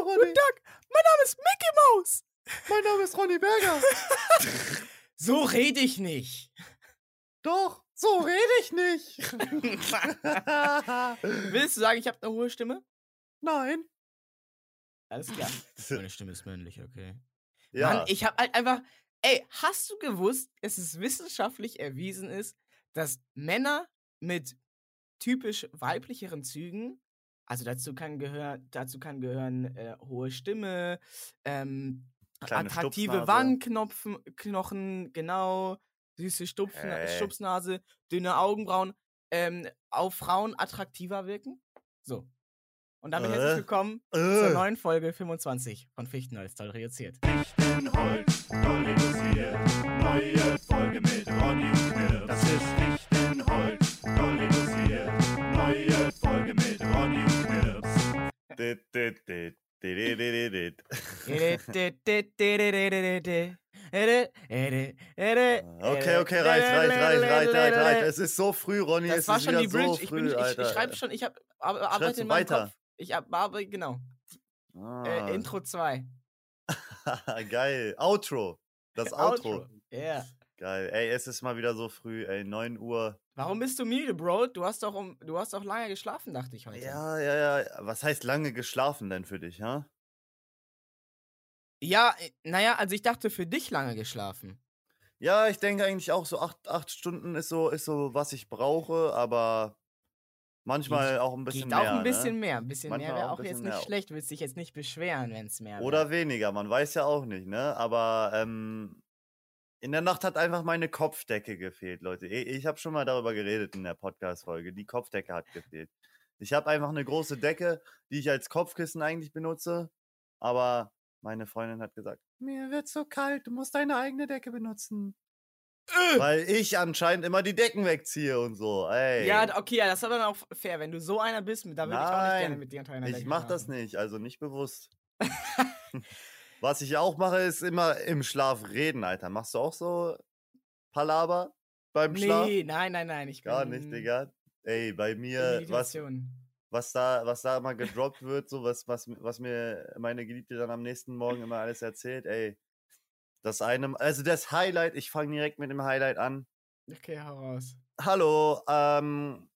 Ronny. guten Tag. Mein Name ist Mickey Mouse. Mein Name ist Ronny Berger. So rede ich nicht. Doch, so rede ich nicht. Willst du sagen, ich habe eine hohe Stimme? Nein. Alles klar. Meine Stimme ist männlich, okay. Ja, Mann, ich habe halt einfach. Ey, hast du gewusst, dass es wissenschaftlich erwiesen ist, dass Männer mit typisch weiblicheren Zügen, also dazu kann, gehör, dazu kann gehören äh, hohe Stimme, ähm, attraktive. Wangenknochen, Knochen, genau, süße Stupfen, Ey. Stupsnase, dünne Augenbrauen, ähm, auf Frauen attraktiver wirken. So. Und damit Äh. herzlich willkommen zur Äh. neuen Folge 25 von Fichtenholz toll reduziert. Fichtenholz, toll reduziert. Neue Folge mit Ronny Okay, okay, reicht, reicht, reicht, reicht, reicht, reicht. Es ist so früh, Ronny. Das es war ist schon die Bridge. so ich, früh, bin, ich, Alter. ich schreibe schon, ich habe arbeite in meinem weiter? Kopf. Ich hab- arbeite, genau. Ah, Äh, Intro 2. Geil. Outro. Das Outro. Ja. Geil. Ey, es ist mal wieder so früh, ey. 9 Uhr. Warum bist du müde, Bro? Du hast doch um, du hast doch lange geschlafen, dachte ich heute. Ja, ja, ja. Was heißt lange geschlafen denn für dich, ha? Ja, äh, naja, also ich dachte für dich lange geschlafen. Ja, ich denke eigentlich auch so acht, acht Stunden ist so, ist so, was ich brauche, aber manchmal auch ein bisschen Geht auch mehr. ein bisschen ne? mehr. Ein bisschen Manchmal mehr wäre auch auch jetzt nicht mehr. schlecht. Willst dich jetzt nicht beschweren, wenn es mehr Oder wäre. weniger, man weiß ja auch nicht, ne? Aber ähm, in der Nacht hat einfach meine Kopfdecke gefehlt, Leute. Ich, habe schon mal darüber geredet in der Podcast-Folge. Die Kopfdecke hat gefehlt. Ich habe einfach eine große Decke, die ich als Kopfkissen eigentlich benutze, aber meine Freundin hat gesagt, mir wird so kalt, du musst deine eigene Decke benutzen. Äh! Weil ich anscheinend immer die Decken wegziehe und so. Ey. Ja, okay, ja, das ist aber dann auch fair. Wenn du so einer bist, da würde ich auch nicht gerne mit dir unter einer Ich Decke mach das schlafen. nicht, also nicht bewusst. Was ich auch mache, ist immer im Schlaf reden, Alter. Machst du auch so Palaber beim Schlaf? Nee, nein, nein, nein. Ich Gar nicht, Digga. Ey, bei mir, was, was, da, was da immer gedroppt wird, so was, was, was mir meine Geliebte dann am nächsten Morgen immer alles erzählt, ey. Das eine, also das Highlight, ich fange direkt mit dem Highlight an. Okay, hau raus. Hallo, ähm,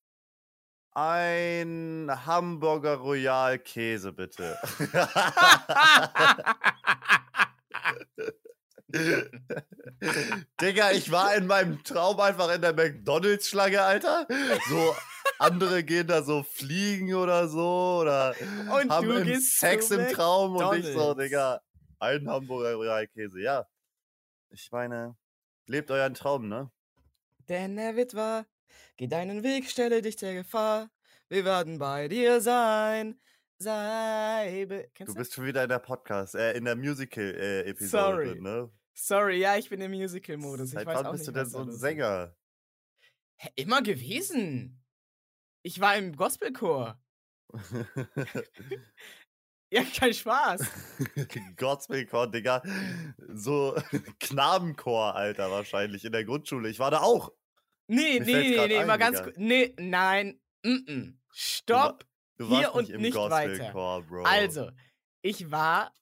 ein Hamburger Royal Käse, bitte. Digga, ich war in meinem Traum einfach in der McDonalds-Schlange, Alter. So, andere gehen da so fliegen oder so oder Und haben Sex im Traum und ich so, McDonald's. Digga, ein Hamburger Royal Käse. Ja, ich meine, lebt euren Traum, ne? Denn er wird wahr. Geh deinen Weg, stelle dich der Gefahr. Wir werden bei dir sein. Sei. Be Kennst Du bist schon wieder in der Podcast, äh, in der Musical-Episode Sorry. drin, ne? Sorry, ja, ich bin im Musical-Modus. Seit wann bist nicht, du denn so ein. Sänger? Hä, immer gewesen. Ich war im Gospelchor. Ja, kein Spaß. Gospelchor, Digga. So Knabenchor, Alter, wahrscheinlich in der Grundschule. Ich war da auch. Nee, Mir nee, nee, nee, ein, mal ganz kurz. Nee, nein. Mm -mm. Stopp. Du Hier warst und nicht im nicht weiter. Bro. Also, ich war,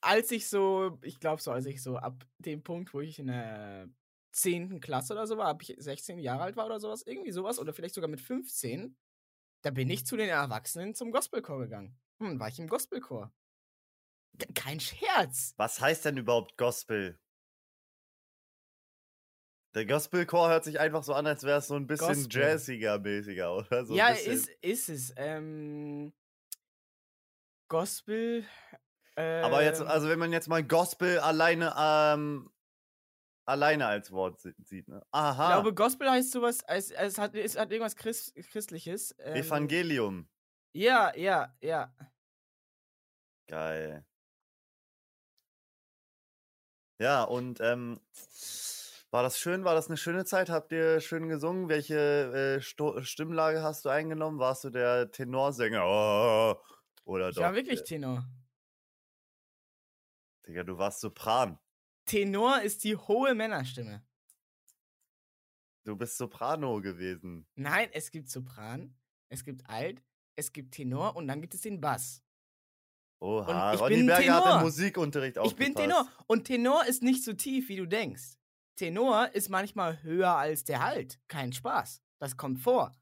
als ich so, ich glaube so, als ich so ab dem Punkt, wo ich in der 10. Klasse oder so war, ab ich 16 Jahre alt war oder sowas, irgendwie sowas, oder vielleicht sogar mit 15, da bin ich zu den Erwachsenen zum Gospelchor gegangen. Hm, war ich im Gospelchor. Ke- Kein Scherz. Was heißt denn überhaupt Gospel? Der Gospelchor hört sich einfach so an, als wäre es so ein bisschen Gospel. jazziger, mäßiger, oder? So ja, ist, ist es. Ähm, Gospel. Äh, Aber jetzt, also wenn man jetzt mal Gospel alleine, ähm, alleine als Wort si- sieht, ne? ich Aha. glaube, Gospel heißt sowas, es, es, hat, es hat irgendwas Christ, Christliches. Ähm, Evangelium. Ja, ja, ja. Geil. Ja, und ähm, war das schön? War das eine schöne Zeit? Habt ihr schön gesungen? Welche äh, Sto Stimmlage hast du eingenommen? Warst du der Tenorsänger? Oh, oder Ich doch? war wirklich äh, Tenor. Digga, du warst Sopran. Tenor ist die hohe Männerstimme. Du bist Soprano gewesen. Nein, es gibt Sopran, es gibt Alt, es gibt Tenor und dann gibt es den Bass. Oha, ich Ronny Berger hat Tenor. im Musikunterricht Ich bin. Tenor. Und Tenor ist nicht so tief, wie du denkst. Tenor ist manchmal höher als der Alt. Kein Spaß. Das kommt vor.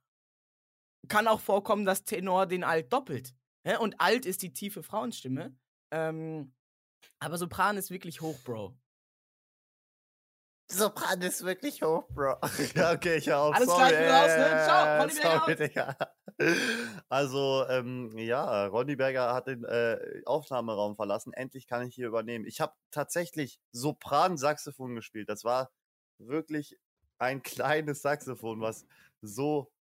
Kann auch vorkommen, dass Tenor den Alt doppelt. Und Alt ist die tiefe Frauenstimme. Ähm, aber Sopran ist wirklich hoch, Bro. Sopran ist wirklich hoch, Bro. ja, okay, ich hör auf. Alles klar, sorry. ich bin raus, ne? Ciao, Ronny Berger sorry, Digga. Also, ähm, ja, Ronny Berger hat den äh, Aufnahmeraum verlassen. Endlich kann ich hier übernehmen. Ich habe tatsächlich Sopran-Saxophon gespielt. Das war wirklich ein kleines Saxophon, was so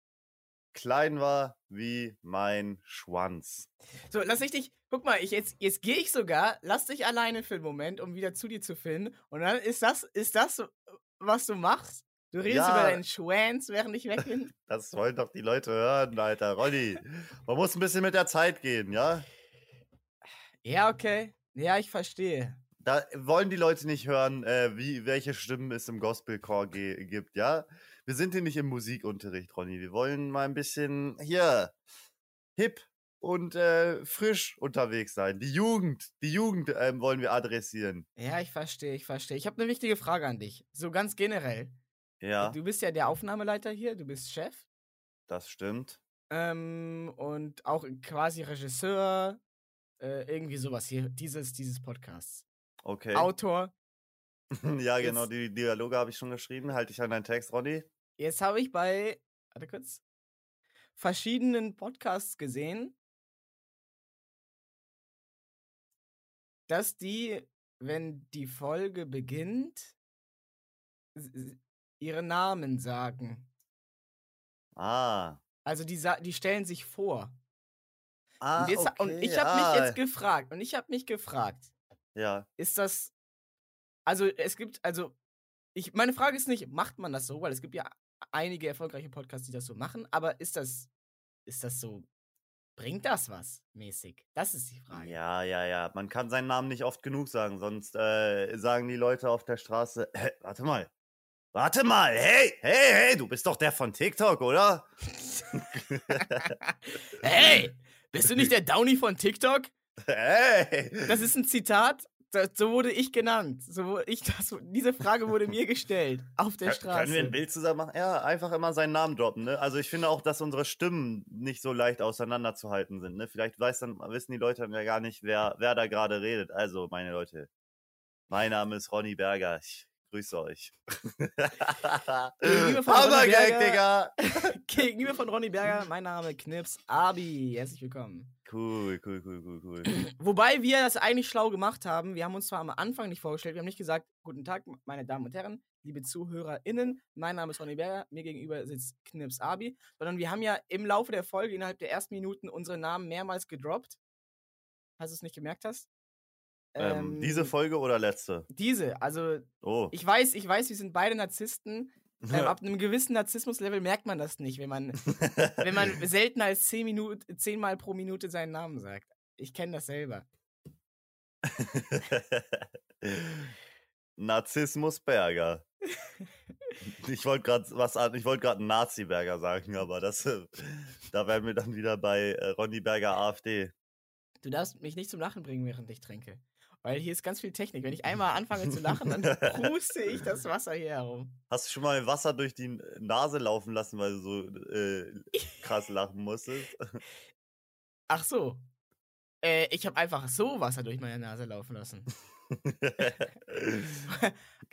klein war wie mein Schwanz. So, lass ich dich. Guck mal, ich jetzt, jetzt gehe ich sogar, lass dich alleine für einen Moment, um wieder zu dir zu finden. Und dann ist das, ist das, so, was du machst? Du redest Ja. über deinen Schwanz, während ich weg bin? Das wollen doch die Leute hören, Alter. Ronny, man muss ein bisschen mit der Zeit gehen, ja? Ja, okay. Ja, ich verstehe. Da wollen die Leute nicht hören, äh, wie, welche Stimmen es im Gospelchor gibt, ja? Wir sind hier nicht im Musikunterricht, Ronny. Wir wollen mal ein bisschen hier hip und äh, frisch unterwegs sein. Die Jugend, die Jugend ähm, wollen wir adressieren. Ja, ich verstehe, ich verstehe. Ich habe eine wichtige Frage an dich. So ganz generell. Ja, Du bist ja der Aufnahmeleiter hier, du bist Chef. das stimmt. Ähm, und auch quasi Regisseur. Äh, irgendwie sowas hier, dieses, dieses Podcasts. Okay. Autor. ja, genau, Jetzt- die Dialoge habe ich schon geschrieben. Halte ich an deinen Text, Ronny. Jetzt habe ich bei, warte kurz, verschiedenen Podcasts gesehen, dass die, wenn die Folge beginnt, ihre Namen sagen. Ah. Also die, die stellen sich vor. Ah, und, jetzt, okay. und ich habe ah, mich jetzt gefragt, und ich habe mich gefragt, Ja. ist das, also es gibt, also, ich, meine Frage ist nicht, macht man das so, weil es gibt ja einige erfolgreiche Podcasts, die das so machen, aber ist das, ist das so, bringt das was mäßig? Das ist die Frage. Ja, ja, ja. Man kann seinen Namen nicht oft genug sagen, sonst äh, sagen die Leute auf der Straße, "Hä, warte mal. Warte mal, hey, hey, hey, du bist doch der von TikTok, oder? hey, bist du nicht der Downy von TikTok? hey! Das ist ein Zitat, so wurde ich genannt. So, wurde ich das, diese Frage wurde mir gestellt, auf der Straße. Können wir ein Bild zusammen machen? Ja, einfach immer seinen Namen droppen, ne? Also ich finde auch, dass unsere Stimmen nicht so leicht auseinanderzuhalten sind, ne? Vielleicht weiß dann, wissen die Leute dann ja gar nicht, wer, wer da gerade redet. Also, meine Leute, mein Name ist Ronny Berger. Ich grüße euch. Gegenüber von Ronny Berger-! Gegenüber von Ronny Berger, mein Name Knips Abi. Herzlich willkommen. Cool, cool, cool, cool, cool. Wobei wir das eigentlich schlau gemacht haben. Wir haben uns zwar am Anfang nicht vorgestellt, wir haben nicht gesagt, guten Tag, meine Damen und Herren, liebe ZuhörerInnen, mein Name ist Ronny Berger, mir gegenüber sitzt Knips Abi, sondern wir haben ja im Laufe der Folge innerhalb der ersten Minuten unsere Namen mehrmals gedroppt. Falls du es nicht gemerkt hast. Ähm, diese Folge oder letzte? Diese, also Oh. ich weiß, ich weiß, wir sind beide Narzissten. Ähm, ab einem gewissen Narzissmuslevel merkt man das nicht, wenn man, wenn man seltener als zehn Minuten, zehnmal pro Minute seinen Namen sagt. Ich kenne das selber. Narzissmus Berger. Ich wollte gerade was ich wollte gerade Nazi Berger sagen, aber das, äh, da wären wir dann wieder bei äh, Ronny Berger AfD. Du darfst mich nicht zum Lachen bringen, während ich trinke. Weil hier ist ganz viel Technik. Wenn ich einmal anfange zu lachen, dann puste ich das Wasser hier herum. Hast du schon mal Wasser durch die Nase laufen lassen, weil du so äh, krass lachen musstest? Ach so. Äh, ich habe einfach so Wasser durch meine Nase laufen lassen.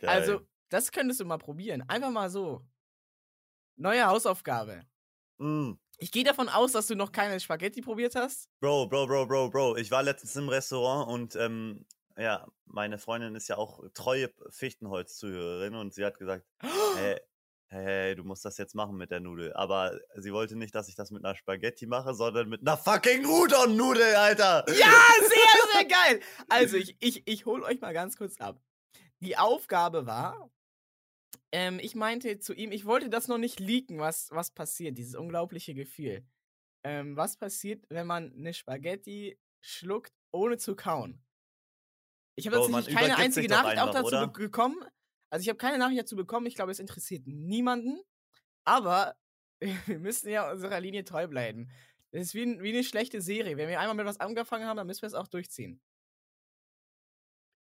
Also, das könntest du mal probieren. Einfach mal so. Neue Hausaufgabe. Mm. Ich gehe davon aus, dass du noch keine Spaghetti probiert hast. Bro, Bro, Bro, Bro, Bro. Ich war letztens im Restaurant und ähm, ja, meine Freundin ist ja auch treue Fichtenholz-Zuhörerin und sie hat gesagt, hey, hey, du musst das jetzt machen mit der Nudel. Aber sie wollte nicht, dass ich das mit einer Spaghetti mache, sondern mit einer fucking Udon-Nudel, Alter! Ja, sehr, sehr geil. Also, ich, ich, ich hole euch mal ganz kurz ab. Die Aufgabe war, ähm, ich meinte zu ihm, ich wollte das noch nicht leaken, was, was passiert, dieses unglaubliche Gefühl. Ähm, was passiert, wenn man eine Spaghetti schluckt, ohne zu kauen? Ich habe tatsächlich keine einzige Nachricht auch einfach, dazu oder? be bekommen. Also, ich habe keine Nachricht dazu bekommen. Ich glaube, es interessiert niemanden. Aber wir müssen ja unserer Linie treu bleiben. Das ist wie, wie eine schlechte Serie. Wenn wir einmal mit was angefangen haben, dann müssen wir es auch durchziehen.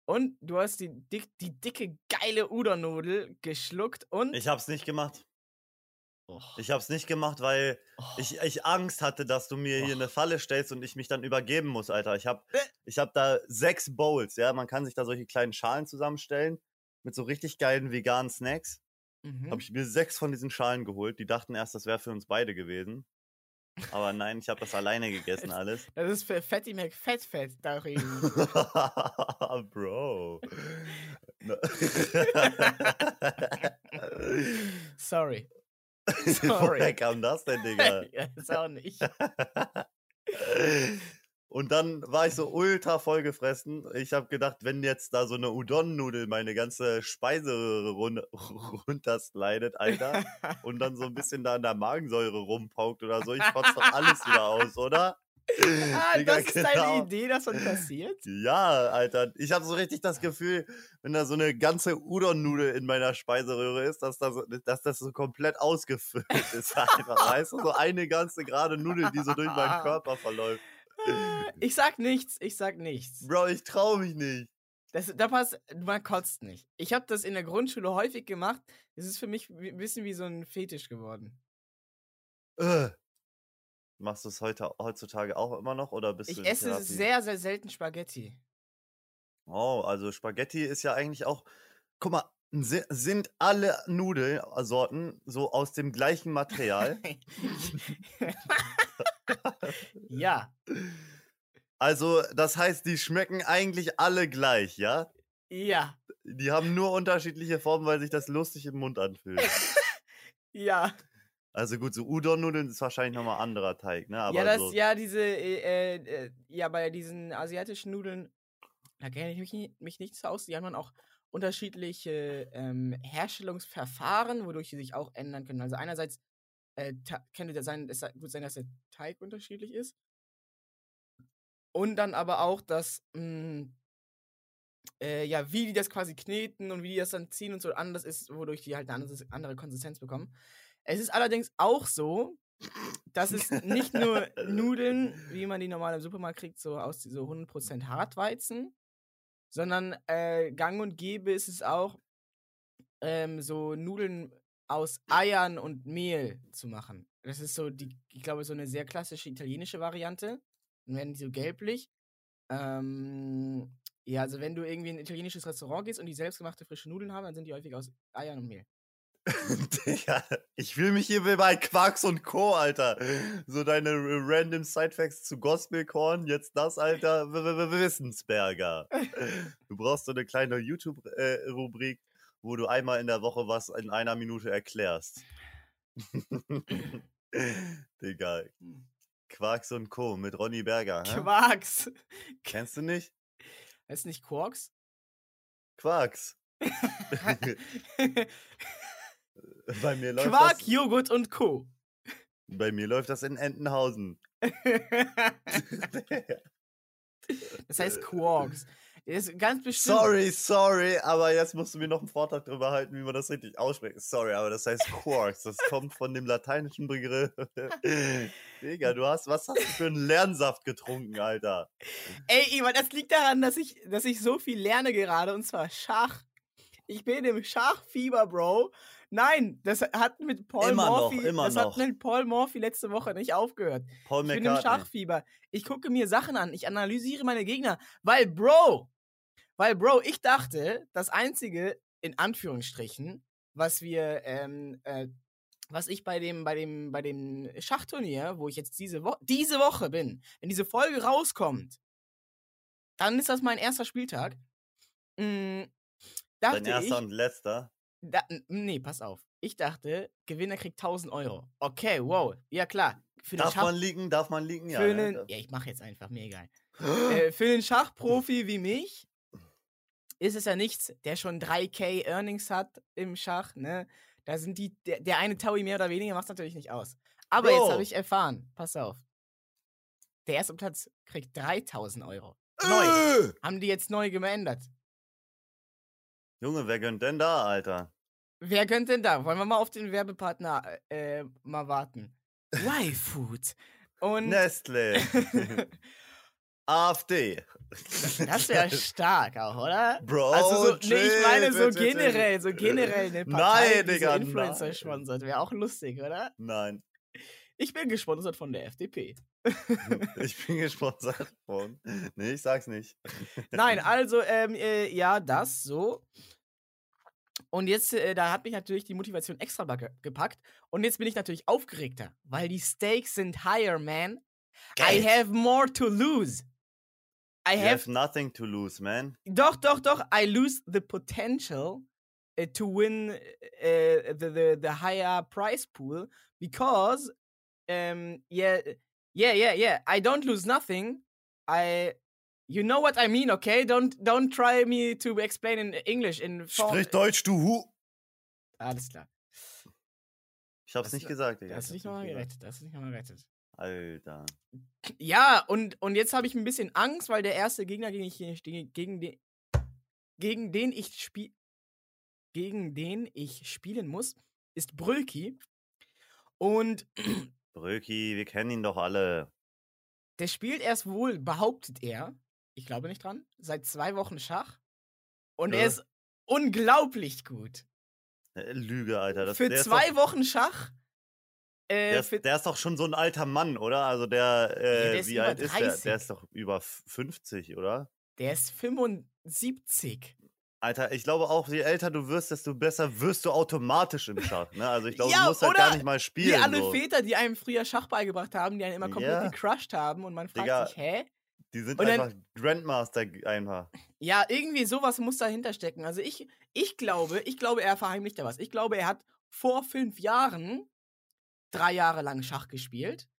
Und du hast die, dick, die dicke, geile Udon-Nudel geschluckt und. Ich hab's nicht gemacht. Ich hab's nicht gemacht, weil Oh. ich, ich Angst hatte, dass du mir hier Och. eine Falle stellst und ich mich dann übergeben muss, Alter. Ich hab, Äh. ich hab da sechs Bowls, ja. Man kann sich da solche kleinen Schalen zusammenstellen mit so richtig geilen veganen Snacks. Mhm. Habe ich mir sechs von diesen Schalen geholt. Die dachten erst, das wäre für uns beide gewesen. Aber nein, ich habe das alleine gegessen alles. Das ist für Fatty McFettfett darin. Bro. Sorry. Woher kam das denn, Digga? ja, ist auch nicht. Und dann war ich so ultra vollgefressen. Ich habe gedacht, wenn jetzt da so eine Udon-Nudel meine ganze Speiseröhre run runterslidet, Alter, und dann so ein bisschen da an der Magensäure rumpaukt oder so, ich kotze doch alles wieder aus, oder? ah, Digga, das ist genau. deine Idee, dass das passiert? Ja, Alter. Ich habe so richtig das Gefühl, wenn da so eine ganze Udon-Nudel in meiner Speiseröhre ist, dass das, dass das so komplett ausgefüllt ist. Einfach, weißt du? So eine ganze gerade Nudel, die so durch meinen Körper verläuft. Äh, Ich sag nichts, ich sag nichts. Bro, ich trau mich nicht. Das, da passt, man kotzt nicht. Ich habe das in der Grundschule häufig gemacht. Es ist für mich ein bisschen wie so ein Fetisch geworden. Äh. Machst du es heute, heutzutage auch immer noch oder bist du Ich esse Therapie? sehr, sehr selten Spaghetti. Oh, also Spaghetti ist ja eigentlich auch. Guck mal, si- sind alle Nudelsorten so aus dem gleichen Material? ja, Also, das heißt, die schmecken eigentlich alle gleich, ja? ja, Die haben nur unterschiedliche Formen, weil sich das lustig im Mund anfühlt. ja. Also gut, so Udon-Nudeln ist wahrscheinlich nochmal anderer Teig, ne? Aber ja, das, so, ja, diese, äh, äh, äh, ja, bei diesen asiatischen Nudeln, da kenne ich mich, mich nicht so aus. Die haben dann auch unterschiedliche ähm, Herstellungsverfahren, wodurch sie sich auch ändern können. Also einerseits äh, könnte das sein, es gut sein, dass der Teig unterschiedlich ist. Und dann aber auch, dass, mh, äh, ja, wie die das quasi kneten und wie die das dann ziehen und so anders ist, wodurch die halt eine andere, andere Konsistenz bekommen. Es ist allerdings auch so, dass es nicht nur Nudeln, wie man die normal im Supermarkt kriegt, so aus so 100% Hartweizen, sondern äh, gang und gäbe ist es auch, ähm, so Nudeln aus Eiern und Mehl zu machen. Das ist so die, ich glaube, so eine sehr klassische italienische Variante. Dann werden die so gelblich. Ähm, ja, also wenn du irgendwie in ein italienisches Restaurant gehst und die selbstgemachte frische Nudeln haben, dann sind die häufig aus Eiern und Mehl. Digga, ich fühle mich hier bei Quarks und Co., Alter. So deine random Sidefacts zu Gospelkorn, jetzt das, Alter, W- W- Wissensberger. Du brauchst so eine kleine YouTube-Rubrik, wo du einmal in der Woche was in einer Minute erklärst. Digga, Quarks und Co. mit Ronny Berger. Hä? Quarks! Kennst du nicht? Heißt nicht Quarks? Quarks. Bei mir läuft Quark, das, Joghurt und Co. bei mir läuft das in Entenhausen. das heißt Quarks. Das ist ganz bestimmt. Sorry, sorry, aber jetzt musst du mir noch einen Vortrag darüber halten, wie man das richtig ausspricht. Sorry, aber das heißt Quarks. Das kommt von dem lateinischen Begriff. Digga, du hast, was hast du für einen Lernsaft getrunken, Alter? Ey, Ivan, das liegt daran, dass ich, dass ich so viel lerne gerade und zwar Schach. Ich bin im Schachfieber, Bro. Nein, das hat mit Paul Immer noch, Morphy, immer das noch. hat mit Paul Morphy letzte Woche nicht aufgehört. Paul Ich bin im. Schachfieber. Ich gucke mir Sachen an. Ich analysiere meine Gegner. Weil, Bro, weil, Bro, ich dachte, das einzige, in Anführungsstrichen, was wir, ähm, äh, was ich bei dem, bei dem, bei dem Schachturnier, wo ich jetzt diese, Wo diese Woche bin, wenn diese Folge rauskommt, dann ist das mein erster Spieltag. Dachte Dein erster ich, und letzter. Da, nee, pass auf. Ich dachte, Gewinner kriegt 1000 Euro. Okay, wow. Ja, klar. Für Darf Schach man liegen? Darf man liegen? Ja. für ne? einen, ja, ich mache jetzt einfach, mir egal. Äh, für einen Schachprofi wie mich ist es ja nichts, der schon 3K Earnings hat im Schach, ne? Da sind die, der, der eine Taui mehr oder weniger macht natürlich nicht aus. Aber jetzt Bro. habe ich erfahren, pass auf. Der erste Platz kriegt 3000 Euro. Neu. Äh! Haben die jetzt neu geändert. Junge, wer gönnt denn da, Alter? Wer könnte denn da? Wollen wir mal auf den Werbepartner äh, mal warten? Y-Food. Und Nestle. AfD. das wäre stark auch, oder? Bro, Also so, nee, ich meine so chill. generell, so generell eine Partei, Nein, die Digga, so Influencer nein. sponsert. Wäre auch lustig, oder? Nein, Ich bin gesponsert von der FDP. ich bin gesponsert von. Nee, ich sag's nicht. Nein, also, ähm, äh, ja, das so. Und jetzt, äh, da hat mich natürlich die Motivation extra ge gepackt. Und jetzt bin ich natürlich aufgeregter, weil die Stakes sind higher, man. I Geld. have more to lose. I You have have nothing to lose, man. Doch, doch, doch. I lose the potential uh, to win uh, the, the the higher prize pool because, um, yeah, yeah, yeah, yeah. I don't lose nothing. I, you know what I mean, okay? Don't don't try me to explain in English in. Sprich Deutsch, du Hu. Alles klar. Ich hab's Das- nicht gesagt, Digga. Das ist ich nicht nochmal gerettet. Das ist nicht nochmal gerettet. Alter. Ja, und, und jetzt habe ich ein bisschen Angst, weil der erste Gegner, gegen, ich, gegen, den, gegen den ich spiel, gegen den ich spielen muss, ist Brülki. Und Bröki, wir kennen ihn doch alle. der spielt erst wohl, behauptet er, ich glaube nicht dran, seit zwei Wochen Schach. Und er Ja. ist unglaublich gut. Äh, Lüge, Alter. Das, Für zwei doch, Wochen Schach. Äh, der, für, ist, der ist doch schon so ein alter Mann, oder? Also der, äh, der ist wie alt ist der? 30. Der ist doch über f- 50, oder? der ist 75. Alter, ich glaube auch, je älter du wirst, desto besser wirst du automatisch im Schach. Ne? Also ich glaube, Ja, du musst halt gar nicht mal Wie spielen. alle so. Väter, die einem früher Schach beigebracht haben, die einen immer komplett Ja. gecrushed haben und man fragt Digga. sich, hä? Die sind Und dann- einfach Grandmaster einfach. Ja, irgendwie sowas muss dahinter stecken. Also ich, ich glaube, ich glaube, er verheimlicht da was. Ich glaube, er hat vor fünf Jahren drei Jahre lang Schach gespielt,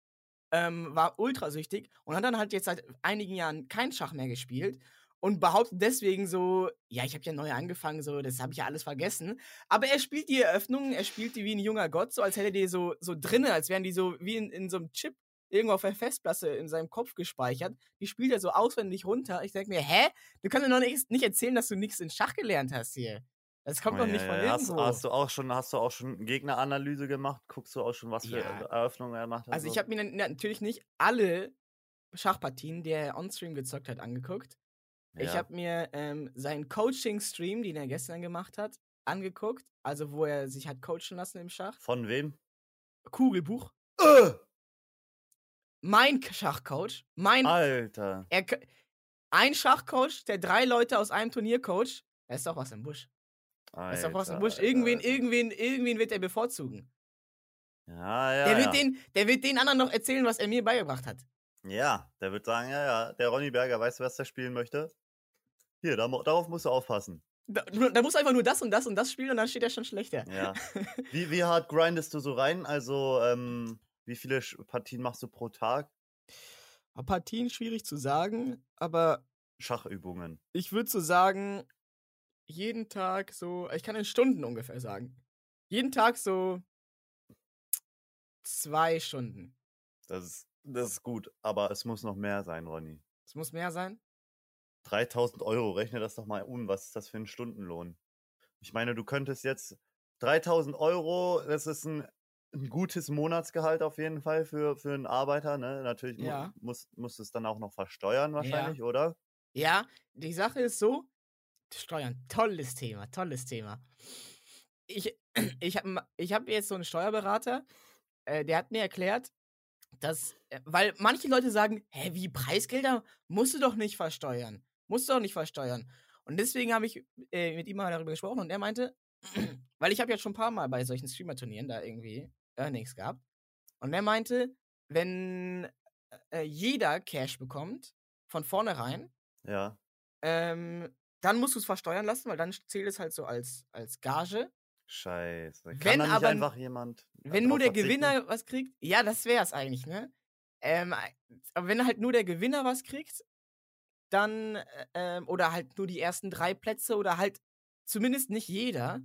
ähm, war ultrasüchtig und hat dann halt jetzt seit einigen Jahren kein Schach mehr gespielt und behauptet deswegen so, ja, ich habe ja neu angefangen, so, das habe ich ja alles vergessen. Aber er spielt die Eröffnungen, er spielt die wie ein junger Gott, so als hätte die so, so drinne, als wären die so wie in, in so einem Chip irgendwo auf der Festplatte in seinem Kopf gespeichert. Die spielt er so auswendig runter. Ich denke mir, hä? Du kannst mir noch nicht, nicht erzählen, dass du nichts in Schach gelernt hast hier. Das kommt doch Ja, nicht ja, von ja. hast, irgendwo. hast du auch schon, hast du auch schon Gegneranalyse gemacht? Guckst du auch schon, was für Ja. Eröffnungen er macht? Also ich so? habe mir na- natürlich nicht alle Schachpartien, die er on-stream gezockt hat, angeguckt. Ich Ja. habe mir ähm, seinen Coaching-Stream, den er gestern gemacht hat, angeguckt. Also wo er sich hat coachen lassen im Schach. Von wem? Kugelbuch. Äh, Mein Schachcoach. Mein. Alter. Er, ein Schachcoach, der drei Leute aus einem Turnier coacht. Da ist doch was im Busch. Da ist doch was im Alter, Busch. Alter, Irgendwen, Alter. irgendwen, irgendwen wird er bevorzugen. Ja, ja. der, wird ja. den, der wird den anderen noch erzählen, was er mir beigebracht hat. ja, der wird sagen, ja, ja, der Ronny Berger weiß, was der spielen möchte. Hier, da, darauf musst du aufpassen. Da, da muss einfach nur das und das und das spielen und dann steht er schon schlechter. Ja. Wie, wie hart grindest du so rein? Also, ähm, wie viele Partien machst du pro Tag? Partien schwierig zu sagen, aber Schachübungen. ich würde so sagen, jeden Tag so, ich kann in Stunden ungefähr sagen. Jeden Tag so zwei Stunden. Das ist, das ist gut, aber es muss noch mehr sein, Ronny. Es muss mehr sein. 3000 Euro, rechne das doch mal um. Was ist das für ein Stundenlohn? Ich meine, du könntest jetzt 3000 Euro, das ist ein, ein gutes Monatsgehalt auf jeden Fall für, für einen Arbeiter. Ne? Natürlich mu- Ja. muss, musst du es dann auch noch versteuern, wahrscheinlich, oder? Ja, die Sache ist so, Steuern, tolles Thema, tolles Thema. Ich, ich habe ich hab jetzt so einen Steuerberater, äh, der hat mir erklärt, dass, äh, weil manche Leute sagen, hä, wie Preisgelder musst du doch nicht versteuern, musst du doch nicht versteuern. Und deswegen habe ich äh, mit ihm mal darüber gesprochen und er meinte, weil ich habe ja schon ein paar Mal bei solchen Streamer-Turnieren da irgendwie Earnings gehabt. Und er meinte, wenn äh, jeder Cash bekommt, von vornherein, Ja. ähm, dann musst du es versteuern lassen, weil dann zählt es halt so als, als Gage. Scheiße. Kann Wenn aber einfach jemand. Wenn nur der verzichten? Gewinner was kriegt, ja, das wäre es eigentlich, ne? Ähm, aber wenn halt nur der Gewinner was kriegt, dann, äh, ähm, oder halt nur die ersten drei Plätze oder halt zumindest nicht jeder,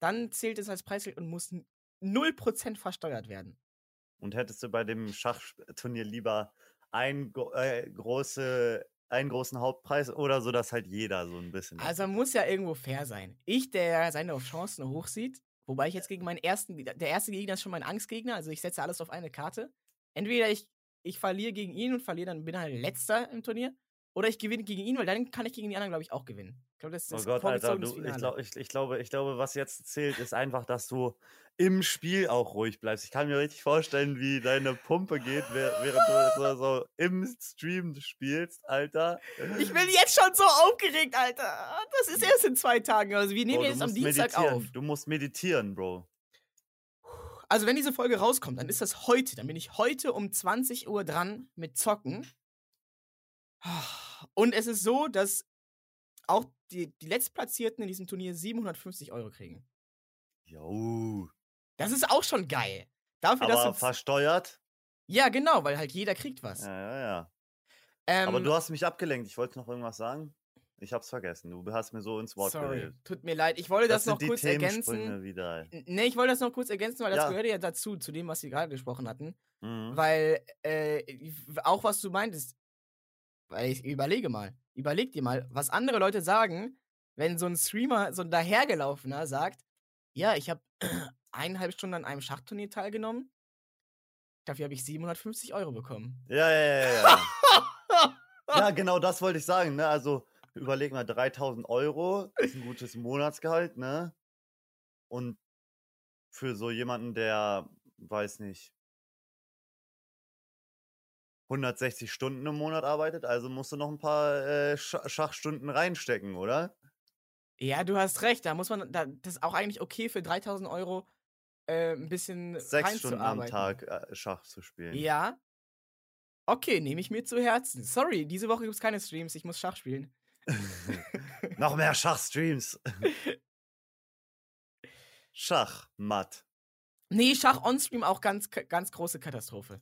dann zählt es als Preisgeld und muss n- 0% versteuert werden. Und hättest du bei dem Schachturnier lieber ein, äh, große, einen großen Hauptpreis oder so, dass halt jeder so ein bisschen. Also man muss ja irgendwo fair sein. Ich, der seine Chancen hoch sieht, wobei ich jetzt gegen meinen ersten, der erste Gegner ist schon mein Angstgegner, also ich setze alles auf eine Karte. Entweder ich ich verliere gegen ihn und verliere dann bin halt letzter im Turnier. Oder ich gewinne gegen ihn, weil dann kann ich gegen die anderen, glaube ich, auch gewinnen. Ich glaube, das ist Oh das Gott, Alter, du, ich, glaub, ich, ich, glaube, ich glaube, was jetzt zählt, ist einfach, dass du im Spiel auch ruhig bleibst. Ich kann mir richtig vorstellen, wie deine Pumpe geht, während du so, so im Stream spielst, Alter. Ich bin jetzt schon so aufgeregt, Alter. Das ist erst in zwei Tagen. Also wir nehmen Bro, jetzt am Dienstag meditieren. auf. Du musst meditieren, Bro. Also wenn diese Folge rauskommt, dann ist das heute. Dann bin ich heute um 20 Uhr dran mit Zocken. Und es ist so, dass auch die, die Letztplatzierten in diesem Turnier 750 Euro kriegen. Jo. Das ist auch schon geil. Dafür, Aber dass versteuert? Ja, genau, weil halt jeder kriegt was. Ja, ja, ja. Ähm, Aber du hast mich abgelenkt. Ich wollte noch irgendwas sagen. Ich hab's vergessen. Du hast mir so ins Wort sorry, geredet. tut mir leid. Ich wollte das, sind noch kurz ergänzen. wieder. Nee, ich wollte das noch kurz ergänzen, weil das Ja. gehört ja dazu, zu dem, was wir gerade gesprochen hatten. Mhm. Weil, äh, auch was du meintest, weil ich überlege mal, überleg dir mal, was andere Leute sagen, wenn so ein Streamer, so ein dahergelaufener sagt, ja, ich habe eineinhalb Stunden an einem Schachturnier teilgenommen, dafür habe ich 750 Euro bekommen. Ja, ja, ja, ja. ja, genau das wollte ich sagen. Ne? Also überleg mal, 3000 Euro ist ein gutes Monatsgehalt, ne? Und für so jemanden, der, weiß nicht, 160 Stunden im Monat arbeitet, also musst du noch ein paar äh, Sch Schachstunden reinstecken, oder? Ja, du hast recht, da muss man, da, das ist auch eigentlich okay für 3000 Euro äh, ein bisschen Sechs Stunden am. Tag äh, Schach zu spielen. Ja. Okay, nehme ich mir zu Herzen. Sorry, diese Woche gibt es keine Streams, ich muss Schach spielen. noch mehr Schachstreams. Schachmatt. Nee, Schach on-stream auch ganz, ganz große Katastrophe.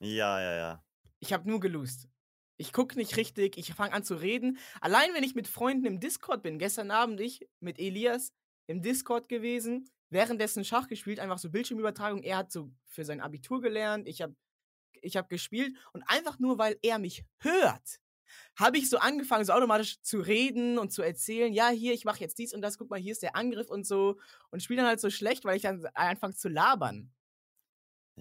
Ja, ja, ja. Ich habe nur gelost. Ich gucke nicht richtig, ich fange an zu reden. Allein wenn ich mit Freunden im Discord bin, gestern Abend ich mit Elias im Discord gewesen, währenddessen Schach gespielt, einfach so Bildschirmübertragung. Er hat so für sein Abitur gelernt, ich habe ich hab gespielt und einfach nur, weil er mich hört, habe ich so angefangen, so automatisch zu reden und zu erzählen, ja, hier, ich mache jetzt dies und das, guck mal, hier ist der Angriff und so und spiele dann halt so schlecht, weil ich dann anfange zu labern.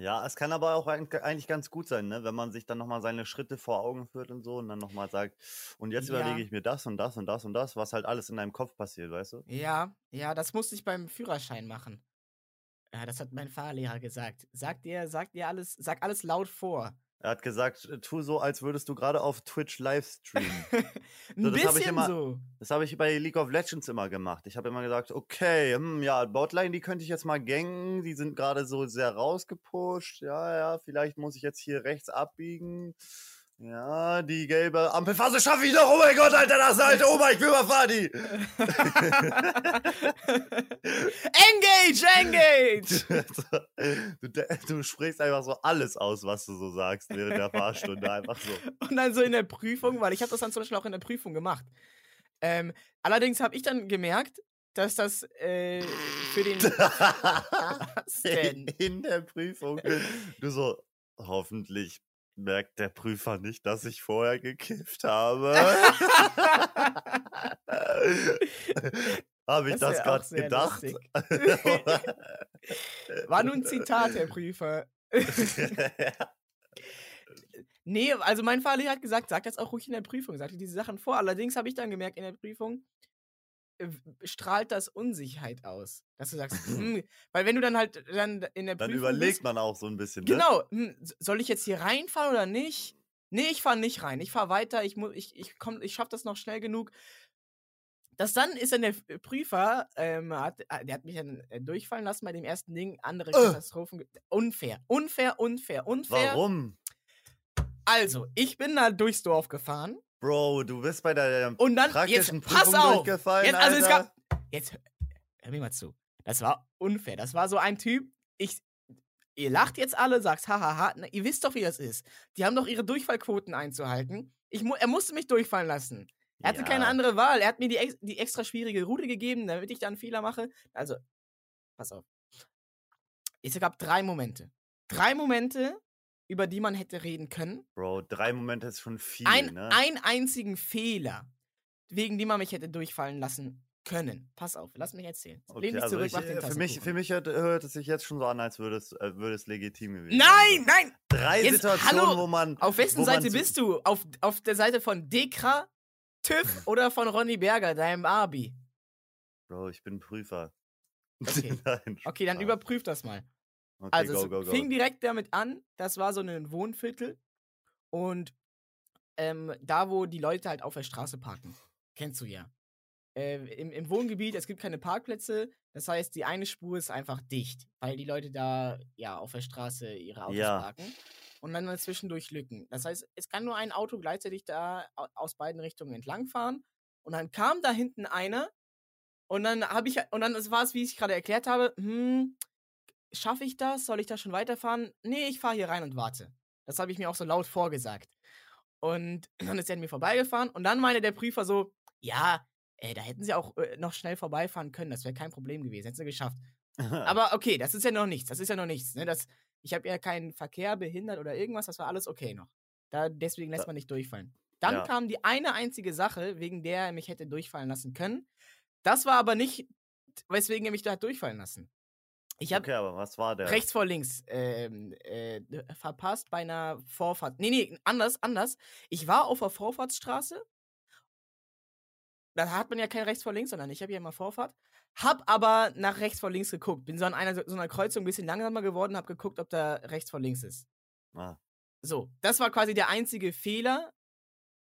Ja, es kann aber auch eig- eigentlich ganz gut sein, ne? wenn man sich dann nochmal seine Schritte vor Augen führt und so und dann nochmal sagt, und jetzt Ja. überlege ich mir das und das und das und das, was halt alles in deinem Kopf passiert, weißt du? Ja, ja, das musste ich beim Führerschein machen. Ja, das hat mein Fahrlehrer gesagt. Sag dir, sag dir alles, sag alles laut vor. Er hat gesagt, äh, tu so, als würdest du gerade auf Twitch live streamen. Ein So, das hab ich bisschen immer- so. das habe ich bei League of Legends immer gemacht. Ich habe immer gesagt, okay, hm, ja, Botline, die könnte ich jetzt mal gangen, die sind gerade so sehr rausgepusht. Ja, ja, vielleicht muss ich jetzt hier rechts abbiegen. Ja, die gelbe Ampelphase schaffe ich noch. Oh mein Gott, Alter, das ist alte Oma, ich will überfahren die. engage, engage! du, du sprichst einfach so alles aus, was du so sagst während der Fahrstunde. Einfach so. Und dann so in der Prüfung, weil ich habe das dann zum Beispiel auch in der Prüfung gemacht. Ähm, allerdings habe ich dann gemerkt, dass das äh, für den. Was denn? In der Prüfung. Du so, hoffentlich merkt der Prüfer nicht, dass ich vorher gekifft habe. Habe ich Das das, gerade gedacht? War nur ein Zitat, Herr Prüfer. Nee, also mein Fahrlehrer hat gesagt, sag das auch ruhig in der Prüfung, sag dir diese Sachen vor. Allerdings habe ich dann gemerkt in der Prüfung, strahlt das Unsicherheit aus. Dass du sagst, hm, weil wenn du dann halt dann in der Dann Prüfung überlegt bist, man auch so ein bisschen. Ne? genau, s- soll ich jetzt hier reinfahren oder nicht? Nee, ich fahre nicht rein. Ich fahre weiter, ich muss, ich, ich komm, ich schaff das noch schnell genug. Das dann ist dann der Prüfer, ähm, hat, äh, der hat mich dann äh, durchfallen lassen bei dem ersten Ding, andere Äh. Katastrophen. Unfair, unfair, unfair, unfair. Warum? Also, ich bin da durchs Dorf gefahren Bro, du bist bei der und dann, praktischen jetzt, pass Prüfung auf, durchgefallen, jetzt, also es Alter. gab, jetzt, hör- mir mal zu, das war unfair, das war so ein Typ, ich, ihr lacht jetzt alle, sagt hahaha, na, ihr wisst doch, wie das ist, die haben doch ihre Durchfallquoten einzuhalten, ich, er musste mich durchfallen lassen, er hatte keine Ja. andere Wahl, er hat mir die, die extra schwierige Route gegeben, damit ich da einen Fehler mache, also, pass auf, es gab drei Momente, drei Momente, über die man hätte reden können, Bro, drei Momente ist schon viel, ein, ne? einen einzigen Fehler, wegen dem man mich hätte durchfallen lassen können. Pass auf, lass mich erzählen. Lehn Okay, dich also zurück, ich, mach den äh, für, mich, für mich hört, hört es sich jetzt schon so an, als würde es, äh, würde es legitim gewesen Nein, sein. nein! Drei Jetzt, Situationen, hallo, wo man. Auf wessen Seite bist du? Auf, auf der Seite von Dekra, TÜV oder von Ronny Berger, deinem Abi? Bro, ich bin Prüfer. Okay. Nein, Okay, dann überprüf das mal. Okay, Also go, es go, go. fing direkt damit an, das war so ein Wohnviertel und ähm, da, wo die Leute halt auf der Straße parken. Kennst du ja. Äh, im, Im Wohngebiet, es gibt keine Parkplätze, das heißt, die eine Spur ist einfach dicht, weil die Leute da ja auf der Straße ihre Autos Ja. parken und dann zwischendurch Lücken. Das heißt, es kann nur ein Auto gleichzeitig da au- aus beiden Richtungen entlangfahren und dann kam da hinten einer und dann habe ich und dann war es, wie ich gerade erklärt habe, hm, schaffe ich das? Soll ich da schon weiterfahren? Nee, ich fahre hier rein und warte. Das habe ich mir auch so laut vorgesagt. Und dann ist er an mir vorbeigefahren und dann meinte der Prüfer so, ja, äh, da hätten sie auch äh, noch schnell vorbeifahren können, das wäre kein Problem gewesen, hätten sie geschafft. Aber okay, das ist ja noch nichts, das ist ja noch nichts. Ne? Das, ich habe ja keinen Verkehr behindert oder irgendwas, das war alles okay noch. Da, deswegen lässt Da- man nicht durchfallen. Dann Ja. kam die eine einzige Sache, wegen der er mich hätte durchfallen lassen können. Das war aber nicht, weswegen er mich da hat durchfallen lassen. Ich habe okay, aber was war der? rechts vor links ähm, äh, verpasst bei einer Vorfahrt. Nee, nee, anders, anders. Ich war auf der Vorfahrtsstraße. Da hat man ja kein rechts vor links, sondern ich habe ja immer Vorfahrt. Hab aber nach rechts vor links geguckt. Bin so an einer so einer Kreuzung ein bisschen langsamer geworden, hab geguckt, ob da rechts vor links ist. Ah, So, das war quasi der einzige Fehler,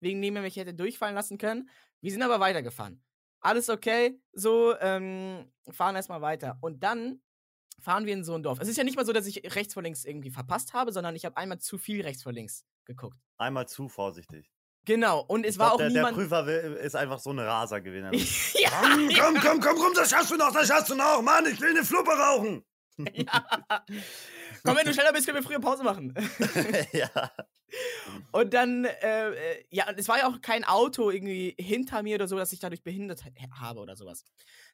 wegen dem er mich hätte durchfallen lassen können. Wir sind aber weitergefahren. Alles okay, so, ähm, fahren erstmal weiter. Und dann fahren wir in so ein Dorf. Es ist ja nicht mal so, dass ich rechts vor links irgendwie verpasst habe, sondern ich habe einmal zu viel rechts vor links geguckt. einmal zu vorsichtig. Genau, und es Ich war glaub, auch der, der niemand. Prüfer will, ist einfach so ein Raser gewesen. ja, komm, komm, komm, komm, komm, das schaffst du noch, das schaffst du noch. Mann, ich will eine Fluppe rauchen. ja. Komm, wenn du schneller bist, können wir früher Pause machen. ja. Und dann, äh, äh, ja, und es war ja auch kein Auto irgendwie hinter mir oder so, dass ich dadurch behindert ha- habe oder sowas.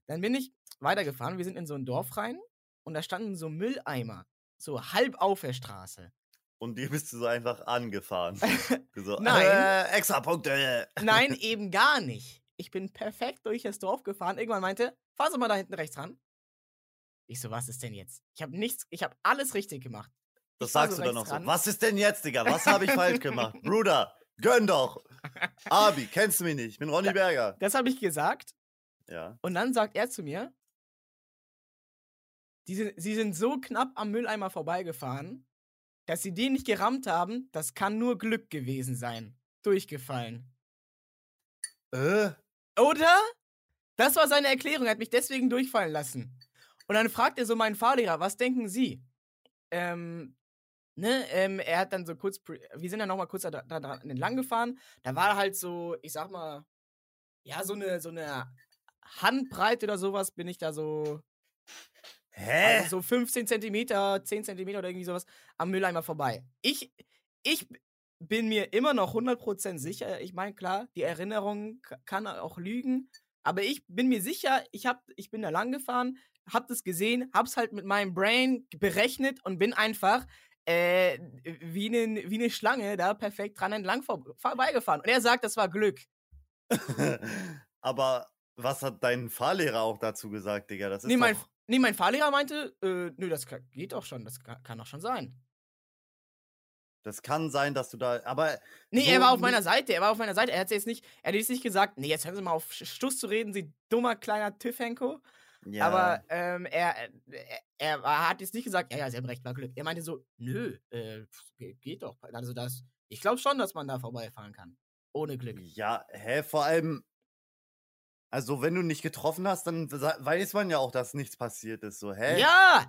Dann bin ich weitergefahren. Wir sind in so ein Dorf rein und da standen so Mülleimer, so halb auf der Straße. Und die bist du so einfach angefahren. So, Nein. Äh, extra Punkte. Nein, eben gar nicht. Ich bin perfekt durch das Dorf gefahren. Irgendwann meinte, fahren Sie mal da hinten rechts ran. Ich so, was ist denn jetzt? Ich habe nichts, ich habe alles richtig gemacht. Das Ich fahr sagst so du dann noch so. ran. Was ist denn jetzt, Digga? Was habe ich falsch gemacht? Bruder, gönn doch. Abi, kennst du mich nicht? Ich bin Ronny Da- Berger. Das habe ich gesagt Ja. Und dann sagt er zu mir, die sie sind so knapp am Mülleimer vorbeigefahren, dass sie den nicht gerammt haben, das kann nur Glück gewesen sein. Durchgefallen. Äh? Oder? Das war seine Erklärung, er hat mich deswegen durchfallen lassen. Und dann fragt er so meinen Fahrlehrer, was denken Sie? Ähm, ne, ähm, er hat dann so kurz, wir sind dann nochmal kurz da, da, da entlang gefahren. Da war halt so, ich sag mal, ja, so eine, so eine Handbreite oder sowas bin ich da so, Hä? also so 15 Zentimeter, 10 Zentimeter oder irgendwie sowas am Mülleimer vorbei. Ich, ich bin mir immer noch 100% sicher. Ich meine, klar, die Erinnerung kann auch lügen. Aber ich bin mir sicher, ich, hab, ich bin da lang gefahren, hab das gesehen, hab's halt mit meinem Brain berechnet und bin einfach äh, wie eine wie ne Schlange da perfekt dran entlang vor, vorbeigefahren. Und er sagt, das war Glück. Aber was hat dein Fahrlehrer auch dazu gesagt, Digga? Das ist Nee mein, nee, mein Fahrlehrer meinte, äh, nö, das kann, geht doch schon, das kann, kann doch schon sein. das kann sein, dass du da. Aber Nee, so er war auf meiner Seite, er war auf meiner Seite. Er hat jetzt nicht, er hat jetzt nicht gesagt, nee, jetzt hören Sie mal auf Stuss zu reden, Sie dummer kleiner Tiffenko. ja, Aber ähm, er, er, er, er hat jetzt nicht gesagt, ja, ja, Sie haben recht, war Glück. Er meinte so, nö, äh, geht doch. Also das, ich glaube schon, dass man da vorbeifahren kann. Ohne Glück. Ja, hä, vor allem. Also, wenn du nicht getroffen hast, dann weiß man ja auch, dass nichts passiert ist. So, hä? Ja!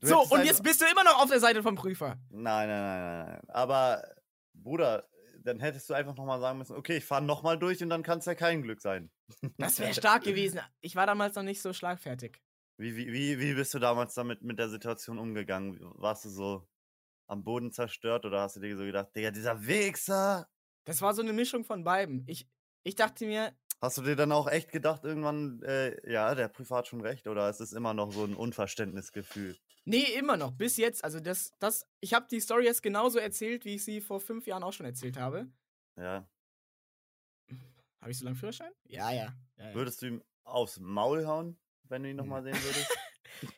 Du So, und einfach- jetzt bist du immer noch auf der Seite vom Prüfer. Nein, nein, nein, nein, nein. Aber, Bruder, dann hättest du einfach nochmal sagen müssen, okay, ich fahre nochmal durch und dann kann es ja kein Glück sein. Das wäre stark gewesen. Ich war damals noch nicht so schlagfertig. Wie, wie, wie, wie bist du damals damit mit der Situation umgegangen? Warst du so am Boden zerstört oder hast du dir so gedacht, Digga, dieser Wichser? Das war so eine Mischung von beiden. Ich, ich dachte mir, Hast du dir dann auch echt gedacht, irgendwann, äh, ja, der Prüfer hat schon recht oder ist es immer noch so ein Unverständnisgefühl? Nee, immer noch. Bis jetzt. Also das, das, ich habe die Story jetzt genauso erzählt, wie ich sie vor fünf Jahren auch schon erzählt habe. Ja. Habe ich so lange Führerschein? Ja, ja. ja, ja. Würdest du ihm aufs Maul hauen, wenn du ihn nochmal sehen würdest?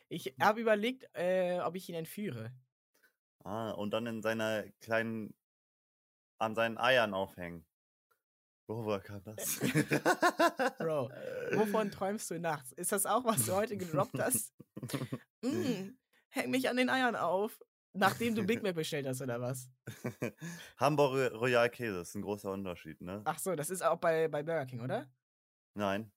Ich habe überlegt, äh, ob ich ihn entführe. ah, und dann in seiner kleinen, an seinen Eiern aufhängen. Bro, woher kam das? Bro, wovon träumst du nachts? Ist das auch, was du heute gedroppt hast? Mm, häng mich an den Eiern auf, nachdem du Big Mac bestellt hast, oder was? Hamburger Royal Käse ist ein großer Unterschied, ne? Ach so, das ist auch bei, bei Burger King, oder? Nein.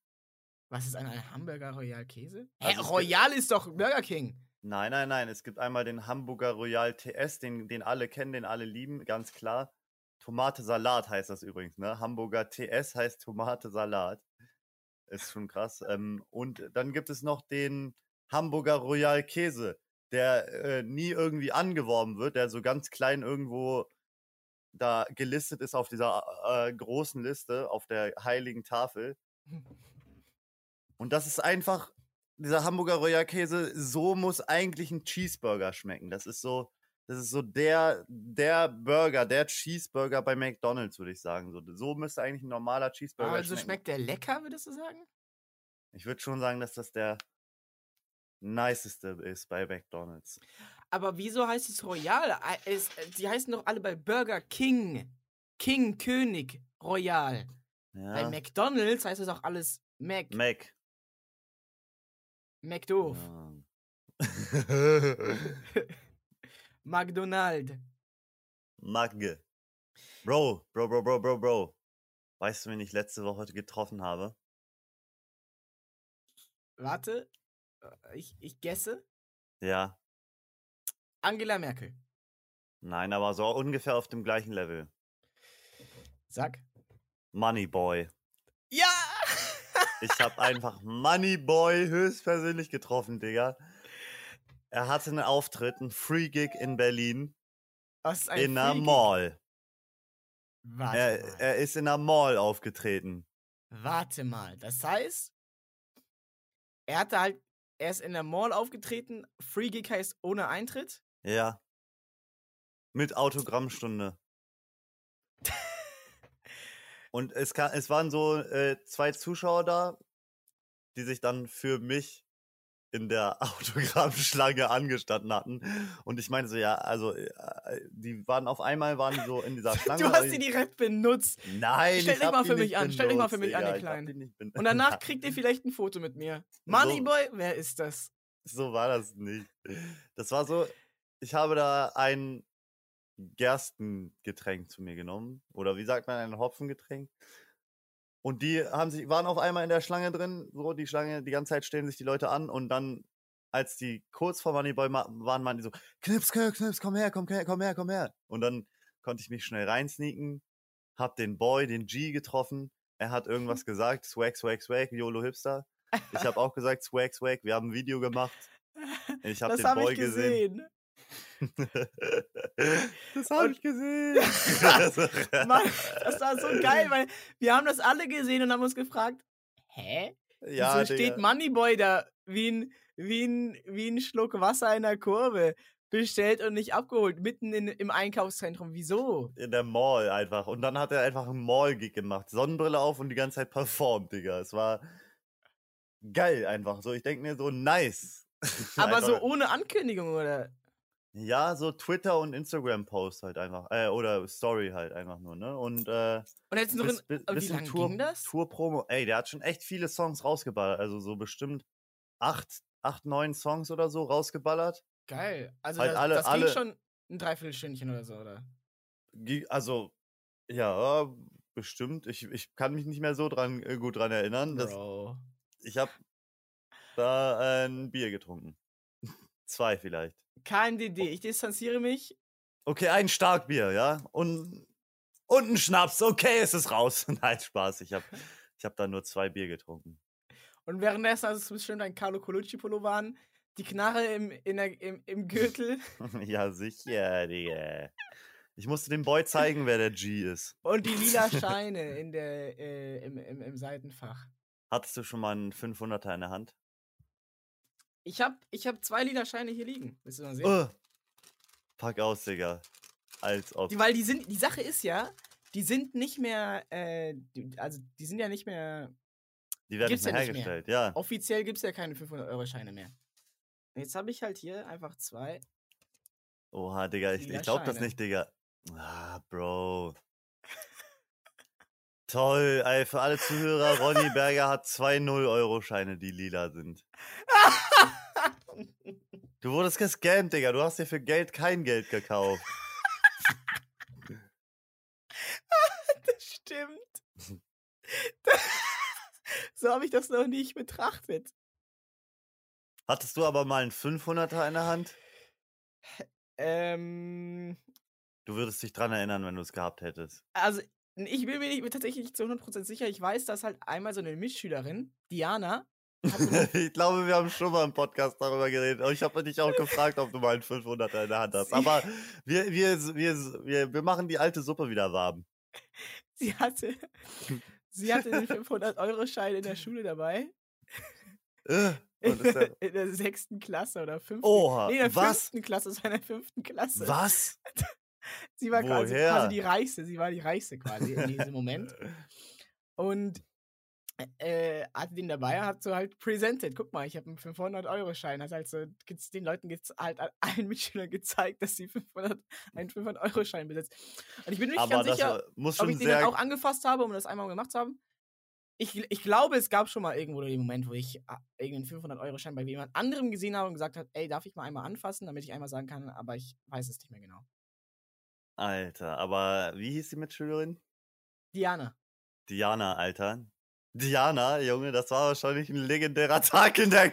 Was ist ein, ein Hamburger Royal Käse? Hä, Also gibt- Royal ist doch Burger King. Nein, nein, nein. Es gibt einmal den Hamburger Royal TS, den, den alle kennen, den alle lieben, ganz klar. Tomate Salat heißt das übrigens, ne? Hamburger TS heißt Tomate Salat. Ist schon krass. Ähm, und dann gibt es noch den Hamburger Royal Käse, der äh, nie irgendwie angeworben wird, der so ganz klein irgendwo da gelistet ist auf dieser äh, großen Liste, auf der heiligen Tafel. Und das ist einfach, dieser Hamburger Royal Käse, so muss eigentlich ein Cheeseburger schmecken. Das ist so, das ist so der, der Burger, der Cheeseburger bei McDonalds, würde ich sagen. So, so müsste eigentlich ein normaler Cheeseburger Also schmecken. schmeckt der lecker, würdest du sagen? Ich würde schon sagen, dass das der niceste ist bei McDonalds. Aber wieso heißt es Royal? Es, äh, die heißen doch alle bei Burger King. King, König, Royal. Bei Ja. McDonalds heißt es auch alles Mac. Mac. McDoof. Ja. McDonald. Magge. Bro, Bro, Bro, Bro, Bro, Bro. Weißt du, wen ich letzte Woche getroffen habe? Warte. äh, Ich, ich gesse. Ja. Angela Merkel. Nein, aber so ungefähr auf dem gleichen Level. Sag. Moneyboy. Ja! Ich habe einfach Moneyboy höchstpersönlich getroffen, Digga. Er hatte einen Auftritt, einen Free Gig in Berlin, Was ist ein in einer? Mall. Warte Er, mal. er ist in einer Mall aufgetreten. Warte mal. Das heißt, er hatte halt, er ist in der Mall aufgetreten. Free Gig heißt ohne Eintritt. Ja. Mit Autogrammstunde. Und es, ka- es waren so äh, zwei Zuschauer da, die sich dann für mich in der Autogrammschlange angestanden hatten. Und ich meinte so, ja, also, äh, die waren auf einmal, waren die so in dieser Schlange. Du hast sie direkt benutzt. Nein, Stell ich dich mal die für mich an, stell dich mal für mich an, ihr Kleinen. die ben- Und danach kriegt ihr vielleicht ein Foto mit mir. Moneyboy, wer ist das? So war das nicht. Das war so, ich habe da ein Gerstengetränk zu mir genommen. Oder wie sagt man, ein Hopfengetränk. Und die haben sich, waren auf einmal in der Schlange drin, so die Schlange, die ganze Zeit stellen sich die Leute an und dann, als die kurz vor Moneyboy waren, waren die so, Knips, Knips, Knips, komm her, komm her, komm her, komm her. Und dann konnte ich mich schnell reinsneaken, hab den Boy, den G getroffen. Er hat irgendwas gesagt, swag, swag, swag, YOLO Hipster. Ich habe auch gesagt, swag, swag, wir haben ein Video gemacht. Ich habe den habe Boy gesehen. gesehen. das habe ich gesehen. Mann, das war so geil, weil wir haben das alle gesehen und haben uns gefragt, hä? ja, Wieso steht Digga. Moneyboy da wie ein, wie, ein, wie ein Schluck Wasser in der Kurve? Bestellt und nicht abgeholt, mitten in, im Einkaufszentrum. Wieso? in der Mall einfach. Und dann hat er einfach einen Mall-Gig gemacht. Sonnenbrille auf und die ganze Zeit performt, Digga. Es war geil einfach. So, ich denke mir so, nice. Aber so ohne Ankündigung, oder? Ja, so Twitter- und Instagram-Post halt einfach. Äh, oder Story halt einfach nur, ne? Und äh, Und jetzt noch bis, bis, wie bisschen Tour, ging das? Tour-Promo. Ey, der hat schon echt viele Songs rausgeballert. Also so bestimmt acht, acht, neun Songs oder so rausgeballert. Geil. Also Halt das, alle- das alle- ging schon ein Dreiviertelstündchen oder so, oder? Also, ja, bestimmt. Ich, ich kann mich nicht mehr so dran, äh, gut dran erinnern. Das, Bro. ich habe da äh, ein Bier getrunken. Zwei vielleicht. KMDD, ich distanziere mich. Okay, ein Starkbier, ja? Und, und ein Schnaps. Okay, es ist raus. Nein, Spaß. Ich habe ich hab da nur zwei Bier getrunken. Und währenddessen, also es bestimmt ein Carlo Colucci-Pullover an, die Knarre im, der, im, im Gürtel ja, sicher, Digga. Ich musste dem Boy zeigen, wer der G ist. und die lila Scheine in der, äh, im, im, im Seitenfach. Hattest du schon mal einen 500er in der Hand? Ich habe ich hab zwei lila Scheine hier liegen. Willst du mal sehen? Uh, pack aus, Digga. Als ob. Die, weil die sind, die Sache ist ja, die sind nicht mehr, äh, die, also die sind ja nicht mehr, Die werden Gibt's nicht mehr ja nicht mehr. hergestellt, ja. offiziell gibt es ja keine 500-Euro-Scheine mehr. Jetzt habe ich halt hier einfach zwei. Oha, Digga, ich, ich glaub das nicht, Digga. Ah, Bro. Toll, ey, für alle Zuhörer, Ronny Berger hat zwei 0-Euro-Scheine, die lila sind. Du wurdest gescammt, Digga. Du hast dir für Geld kein Geld gekauft. das stimmt. so habe ich das noch nicht betrachtet. Hattest du aber mal einen 500er in der Hand? Ähm, Du würdest dich dran erinnern, wenn du es gehabt hättest. also ich bin mir nicht, tatsächlich nicht zu 100% sicher. Ich weiß, dass halt einmal so eine Mitschülerin, Diana, ich glaube, wir haben schon mal im Podcast darüber geredet. Ich habe dich auch gefragt, ob du mal einen 500er in der Hand hast. Aber wir, wir, wir, wir, wir machen die alte Suppe wieder warm. sie hatte, sie hatte den 500-Euro-Schein in der Schule dabei. Äh, ist der, in der sechsten Klasse oder fünften. Oha, nee, in der was? fünften Klasse, es war in der fünften Klasse. Was? Sie war quasi, quasi die Reichste, sie war die Reichste quasi in diesem Moment. Und äh, hatte den dabei hat so halt presented. Guck mal, ich habe einen 500-Euro-Schein. Hat halt so den Leuten halt allen Mitschülern gezeigt, dass sie 500, einen 500-Euro-Schein besitzt. Und ich bin mir nicht ganz sicher, ob ich den dann auch angefasst habe, um das einmal gemacht zu haben. Ich, ich glaube, es gab schon mal irgendwo den Moment, wo ich ah, irgendeinen 500-Euro-Schein bei jemand anderem gesehen habe und gesagt habe, ey, darf ich mal einmal anfassen, damit ich einmal sagen kann, aber ich weiß es nicht mehr genau. Alter, aber wie hieß die Mitschülerin? Diana. Diana, Alter. Diana, Junge, das war wahrscheinlich ein legendärer Tag in der,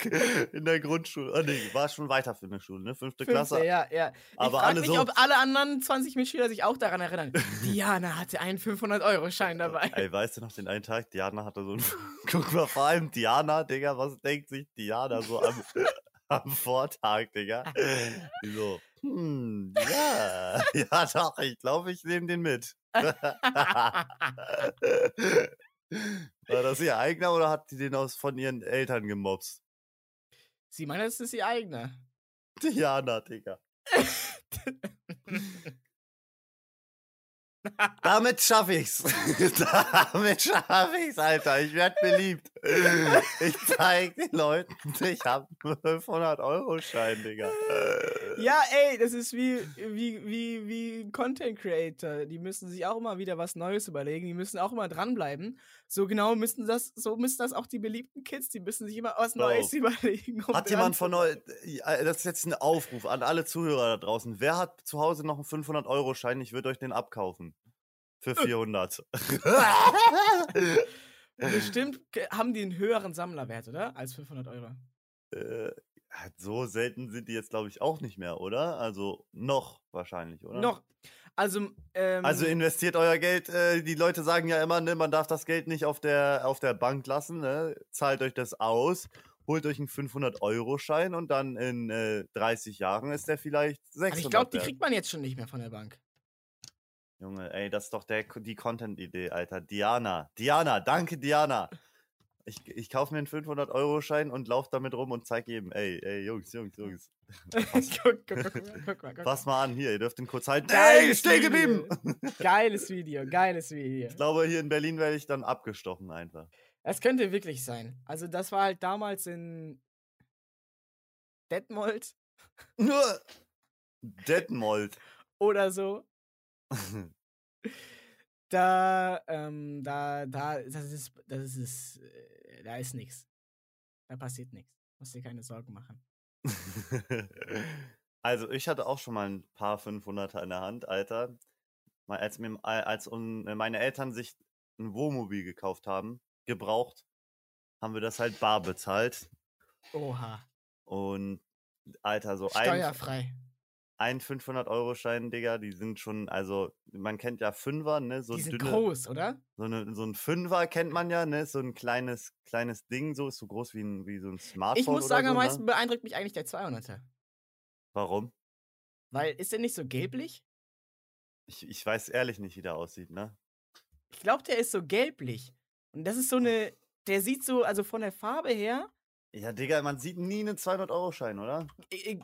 in der Grundschule. Oh, nee, war schon weiter für eine Schule, ne? Fünfte Klasse. Fünfte, ja, ja. Ich Aber frage alle mich, so- ob alle anderen 20 Mitschüler sich auch daran erinnern. Diana hatte einen 500-Euro-Schein dabei. Ey, weißt du noch den einen Tag? Diana hatte so ein. Guck mal, vor allem Diana, Digga, was denkt sich Diana so am, am Vortag, Digga? So, hm, ja, ja, doch, ich glaube, ich nehme den mit. War das ihr eigener oder hat die den aus von ihren Eltern gemobst? Sie meint, es ist ihr eigener. Diana, Digga. Damit schaffe ich's. Damit schaffe ich's, Alter. Ich werde beliebt. Ich zeig den Leuten, ich habe einen 500-Euro-Schein, Digga. ja, ey, das ist wie, wie, wie, wie Content Creator. Die müssen sich auch immer wieder was Neues überlegen. Die müssen auch immer dranbleiben. So genau müssen das, so müssen das auch die beliebten Kids. Die müssen sich immer was Bro. Neues überlegen. um Hat jemand von euch, das ist jetzt ein Aufruf an alle Zuhörer da draußen. Wer hat zu Hause noch einen 500-Euro-Schein? Ich würde euch den abkaufen. Für 400. Bestimmt haben die einen höheren Sammlerwert, oder? Als 500 Euro. äh, so selten sind die jetzt, glaube ich, auch nicht mehr, oder? Also noch wahrscheinlich, oder? Noch. Also, ähm, Also investiert euer Geld. Äh, die Leute sagen ja immer, ne, man darf das Geld nicht auf der, auf der Bank lassen. Ne? Zahlt euch das aus, holt euch einen 500-Euro-Schein und dann in äh, 30 Jahren ist der vielleicht 600 aber ich glaube, die kriegt man jetzt schon nicht mehr von der Bank. Junge, ey, das ist doch der, die Content-Idee, Alter. Diana. Diana, danke, Diana. Ich, ich kaufe mir einen 500-Euro-Schein und laufe damit rum und zeig jedem, ey, ey, Jungs, Jungs, Jungs. guck, guck, guck, guck, guck, mal, guck. Pass mal an, hier, ihr dürft den kurz halten. Ey, Video. geblieben! Geiles Video, geiles Video. Ich glaube, hier in Berlin werde ich dann abgestochen einfach. Das könnte wirklich sein. Also, das war halt damals in Detmold Nur Detmold. oder so. Da, ähm, da, da, das ist, das ist, äh, da ist nichts. Da passiert nichts. Musst dir keine Sorgen machen. Also, ich hatte auch schon mal ein paar 500er in der Hand, Alter. Mal Als, mir, als un- meine Eltern sich ein Wohnmobil gekauft haben, gebraucht, haben wir das halt bar bezahlt. Oha. Und, Alter, so ein, Steuerfrei. ein 500-Euro-Schein, Digga, die sind schon, also, man kennt ja Fünfer, ne? So Die sind dünne, groß, oder? So, eine, so ein Fünfer kennt man ja, ne? So ein kleines, kleines Ding, so ist so groß wie, ein, wie so ein Smartphone. Ich muss sagen, so, am ne? meisten beeindruckt mich eigentlich der 200er. Warum? Weil, ist der nicht so gelblich? Ich, ich weiß ehrlich nicht, wie der aussieht, ne? Ich glaube, der ist so gelblich. Und das ist so eine, der sieht so, also von der Farbe her, Ja, Digga, man sieht nie einen 200-Euro-Schein, oder?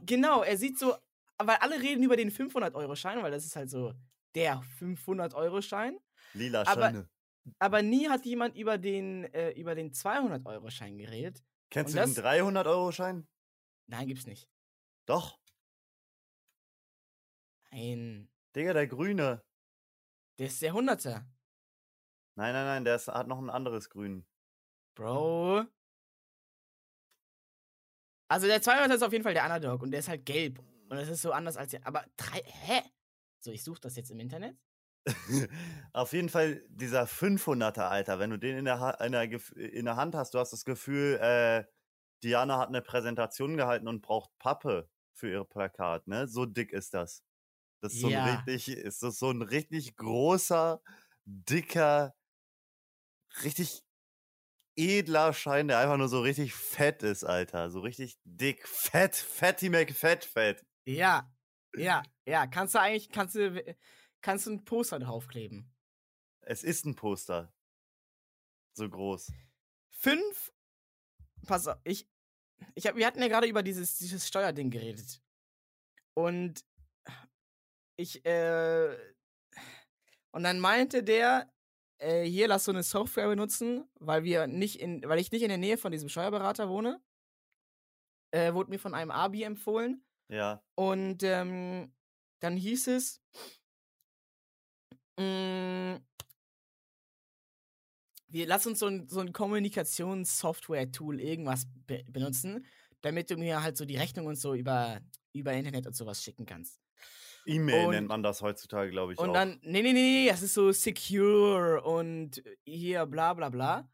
genau, er sieht so, weil alle reden über den 500-Euro-Schein, weil das ist halt so der 500-Euro-Schein. Lila Aber- Scheine. Aber nie hat jemand über den, äh, über den 200-Euro-Schein geredet. Kennst und du den das- 300-Euro-Schein? Nein, gibt's nicht. Doch. Nein. Digga, der grüne. Der ist der 100er. Nein, nein, nein, der ist, hat noch ein anderes Grün. Bro. Also der 200er ist auf jeden Fall der Underdog und der ist halt gelb. Und das ist so anders als. Aber drei. Hä? So, ich suche das jetzt im Internet. Auf jeden Fall dieser 500er, Alter, wenn du den in der, ha in der, in der Hand hast, du hast das Gefühl, äh, Diana hat eine Präsentation gehalten und braucht Pappe für ihr Plakat, ne? So dick ist das. Das ist so Ja. ein richtig, ist das so ein richtig großer, dicker, richtig edler Schein, der einfach nur so richtig fett ist, Alter. So richtig dick, fett, Fatty McFett, fett. Ja. Ja. Ja. Kannst du eigentlich. Kannst du. Kannst du ein Poster draufkleben? Es ist ein Poster. So groß. Fünf. Pass auf, ich. ich hab, wir hatten ja gerade über dieses, dieses Steuerding geredet. Und ich, äh. Und dann meinte der, äh, hier lass so eine Software benutzen, weil wir nicht in, weil ich nicht in der Nähe von diesem Steuerberater wohne. Äh, wurde mir von einem Abi empfohlen. Ja. Und ähm, dann hieß es, mm, wir lass uns so ein, so ein Kommunikationssoftware-Tool irgendwas be benutzen, damit du mir halt so die Rechnung und so über, über Internet und sowas schicken kannst. E-Mail nennt man das heutzutage, glaube ich. Und auch. dann, nee, nee, nee, das ist so secure und hier bla bla bla.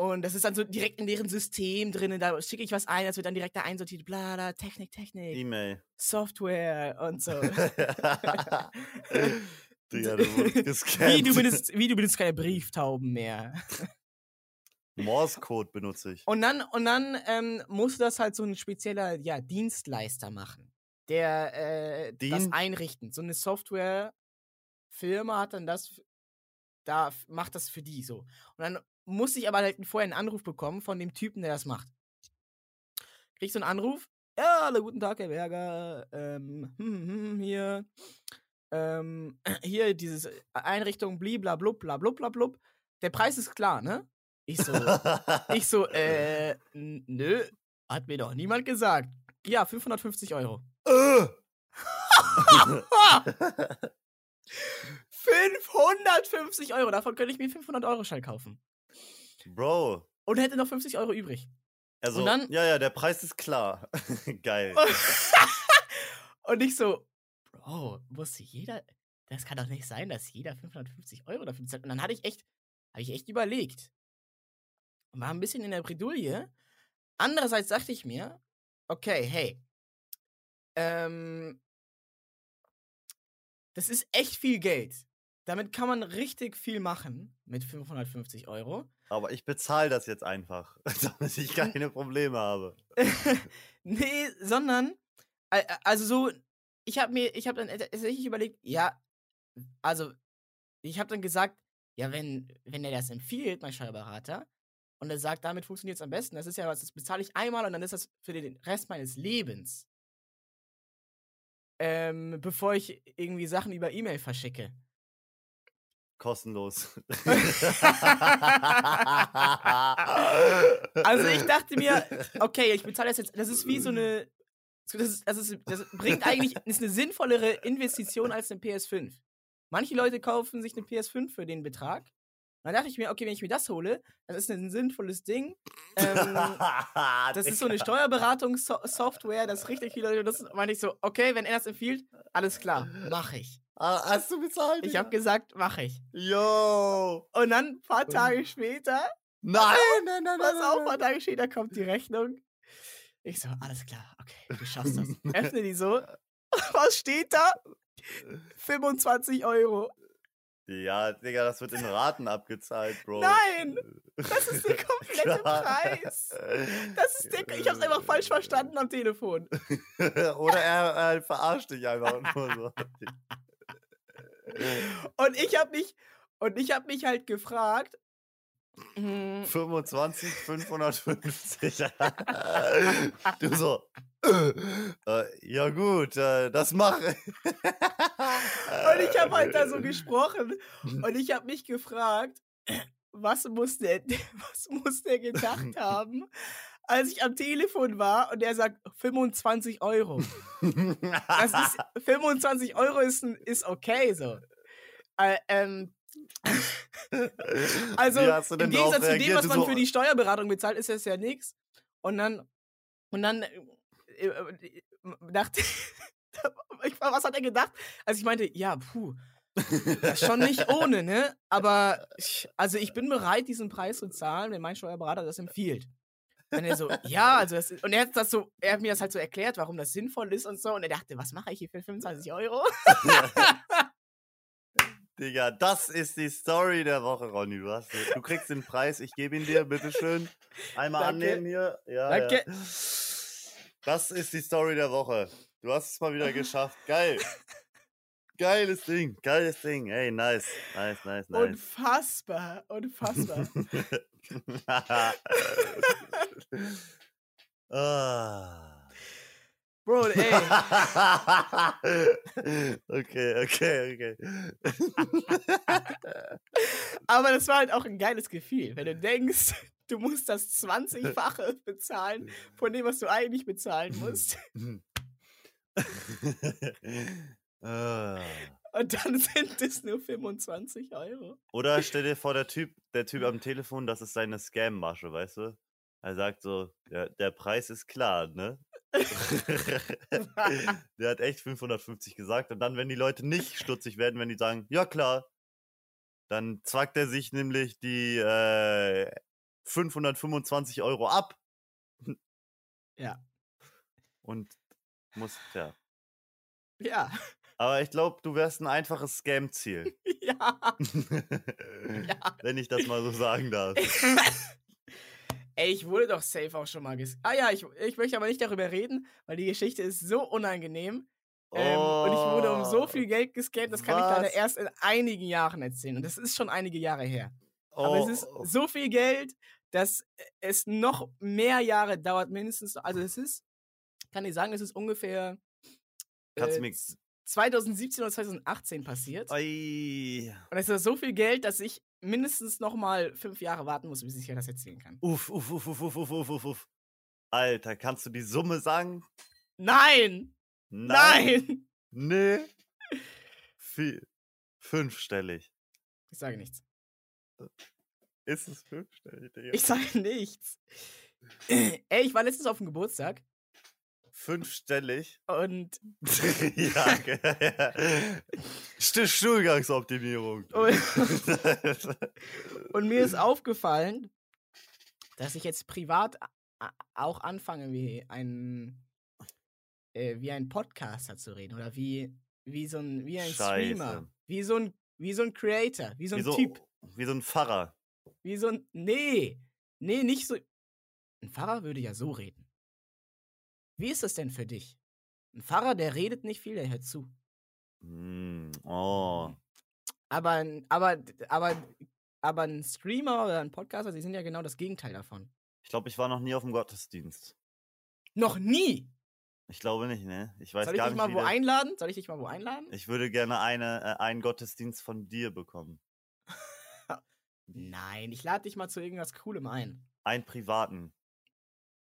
Und das ist dann so direkt in deren System drin. Da schicke ich was ein, das wird dann direkt da einsortiert. Bla bla, Technik, Technik, E-Mail. Software und so. Digga, du wurdest gescannt. wie, du benutzt, wie du benutzt keine Brieftauben mehr. Morse-Code benutze ich. Und dann, und dann ähm, muss das halt so ein spezieller ja, Dienstleister machen, der äh, das einrichten. So eine Software-Firma hat dann das, da macht das für die so. Und dann muss ich aber halt vorher einen Anruf bekommen von dem Typen, der das macht. Krieg so einen Anruf. Ja, hallo, guten Tag, Herr Berger. Ähm, hm, hm, hier, ähm, hier diese Einrichtung, bliblablub, blablablub. Der Preis ist klar, ne? Ich so, ich so, äh, nö, hat mir doch niemand gesagt. Ja, 550 Euro. Äh. 550 Euro, davon könnte ich mir 500 Euro Schein kaufen. Bro. Und hätte noch 50 Euro übrig. Also, dann- ja, ja, der Preis ist klar. Geil. Und ich so, Bro, muss jeder, das kann doch nicht sein, dass jeder 550 Euro dafür zahlt. Und dann hatte ich echt, habe ich echt überlegt. Und war ein bisschen in der Bredouille. Andererseits dachte ich mir, okay, hey, ähm, das ist echt viel Geld. Damit kann man richtig viel machen mit 550 Euro. Aber ich bezahle das jetzt einfach, damit ich keine Probleme habe. nee, sondern, also so, ich habe mir, ich habe dann tatsächlich überlegt, ja, also, ich habe dann gesagt, ja, wenn, wenn er das empfiehlt, mein Steuerberater, und er sagt, damit funktioniert es am besten, das ist ja was, das bezahle ich einmal und dann ist das für den Rest meines Lebens. Ähm, bevor ich irgendwie Sachen über E-Mail verschicke. Kostenlos. Also ich dachte mir, okay, ich bezahle das jetzt, das ist wie so eine, das, ist, das, ist, das bringt eigentlich, ist eine sinnvollere Investition als eine PS5. Manche Leute kaufen sich eine PS5 für den Betrag. Dann dachte ich mir, okay, wenn ich mir das hole, dann ist das ein sinnvolles Ding. Ähm, das ist so eine Steuerberatungssoftware, das richtig viele Leute nutzen. Meinte ich so, okay, wenn er das empfiehlt, alles klar, mache ich. Ah, Hast du bezahlt? Ich habe gesagt, mache ich. Yo! Und dann ein paar Tage später Nein, nein, nein, Pass nein, auf, ein paar Tage später kommt die Rechnung. Ich so, alles klar, okay, du schaffst das. Öffne die so. Was steht da? 25 Euro. Ja, Digga, das wird in Raten abgezahlt, Bro. Nein! Das ist der komplette. Preis. Das ist der, ich hab's einfach falsch verstanden am Telefon. Oder er, er verarscht dich einfach nur so. Und ich hab mich, und ich hab mich halt gefragt, hm, 25, 550. du so, äh, ja gut, äh, das mache ich. Und ich habe halt da so gesprochen und ich habe mich gefragt, was muss der, was muss der gedacht haben, als ich am Telefon war und er sagt 25 Euro. Das ist 25 Euro ist, ist okay so. Äh, ähm, also im Gegensatz zu dem, was man so- für die Steuerberatung bezahlt, ist das ja nichts. Und dann und dann äh, äh, dachte ich, was hat er gedacht? Also ich meinte, ja, puh, schon nicht ohne, ne? Aber ich, also ich bin bereit, diesen Preis zu zahlen, wenn mein Steuerberater das empfiehlt. Und er so, ja, also das und er hat das so, er hat mir das halt so erklärt, warum das sinnvoll ist und so. Und er dachte, was mache ich hier für 25 Euro? Digga, das ist die Story der Woche, Ronny. Du, hast, du kriegst den Preis, ich gebe ihn dir, bitteschön. Einmal Danke. annehmen hier. Ja, Danke. Ja. Das ist die Story der Woche. Du hast es mal wieder geschafft. Geil. Geiles Ding, geiles Ding. Ey, nice, nice, nice, nice. Unfassbar, unfassbar. ah. Bro, ey, okay, okay, okay. aber das war halt auch ein geiles Gefühl, wenn du denkst, du musst das 20-fache bezahlen von dem, was du eigentlich bezahlen musst. Ah. Und dann sind es nur 25 Euro. Oder stell dir vor, der Typ, der Typ am Telefon, das ist seine Scam-Masche, weißt du? Er sagt so, ja, der Preis ist klar, ne? der hat echt 550 gesagt und dann, wenn die Leute nicht stutzig werden, wenn die sagen, ja klar, dann zwackt er sich nämlich die äh, 525 Euro ab. Ja. Und muss, ja. Ja, Aber ich glaube, du wärst ein einfaches Scam-Ziel. ja. Ja. Wenn ich das mal so sagen darf. Ey, ich wurde doch safe auch schon mal ges... Ah ja, ich, ich möchte aber nicht darüber reden, weil die Geschichte ist so unangenehm. Ähm, und ich wurde um so viel Geld gescampt, das kann ich leider Oh. was? erst in einigen Jahren erzählen. Und das ist schon einige Jahre her. Oh, Aber es ist so viel Geld, dass es noch mehr Jahre dauert, mindestens. Also es ist, kann ich sagen, es ist ungefähr Kannst du äh, mir. 2017 oder 2018 passiert. Oi. Und es ist so viel Geld, dass ich mindestens noch mal fünf Jahre warten muss, bis ich dir das erzählen kann. Uff, uff, uff, uff, uff, uff, uff, uff. uff. Alter, kannst du die Summe sagen? Nein! Nein! Nein. Nee. Viel. Fünfstellig. Ich sage nichts. Ist es fünfstellig, Digga? Ich sage nichts. Äh, ey, ich war letztens auf dem Geburtstag Fünfstellig? und, ja, ja. St- Stuhlgangsoptimierung. und, und mir ist aufgefallen, dass ich jetzt privat auch anfange, wie ein, äh, wie ein Podcaster zu reden oder wie, wie so ein, wie ein Streamer, wie so ein, wie so ein Creator, wie so ein wie, so, Typ, wie so ein Pfarrer. wie so ein, nee, nee, nicht so. Ein Pfarrer würde ja so reden. Wie ist das denn für dich? Ein Pfarrer, der redet nicht viel, der hört zu. Mm, oh. Aber, ein- aber, aber, aber ein Streamer oder ein Podcaster, die sind ja genau das Gegenteil davon. Ich glaube, ich war noch nie auf dem Gottesdienst. Noch nie! Ich glaube nicht, ne? Ich weiß Soll ich dich mal wo einladen? Soll ich dich mal wo einladen? Ich würde gerne eine, äh, einen Gottesdienst von dir bekommen. Nein, ich lade dich mal zu irgendwas Coolem ein. Einen privaten.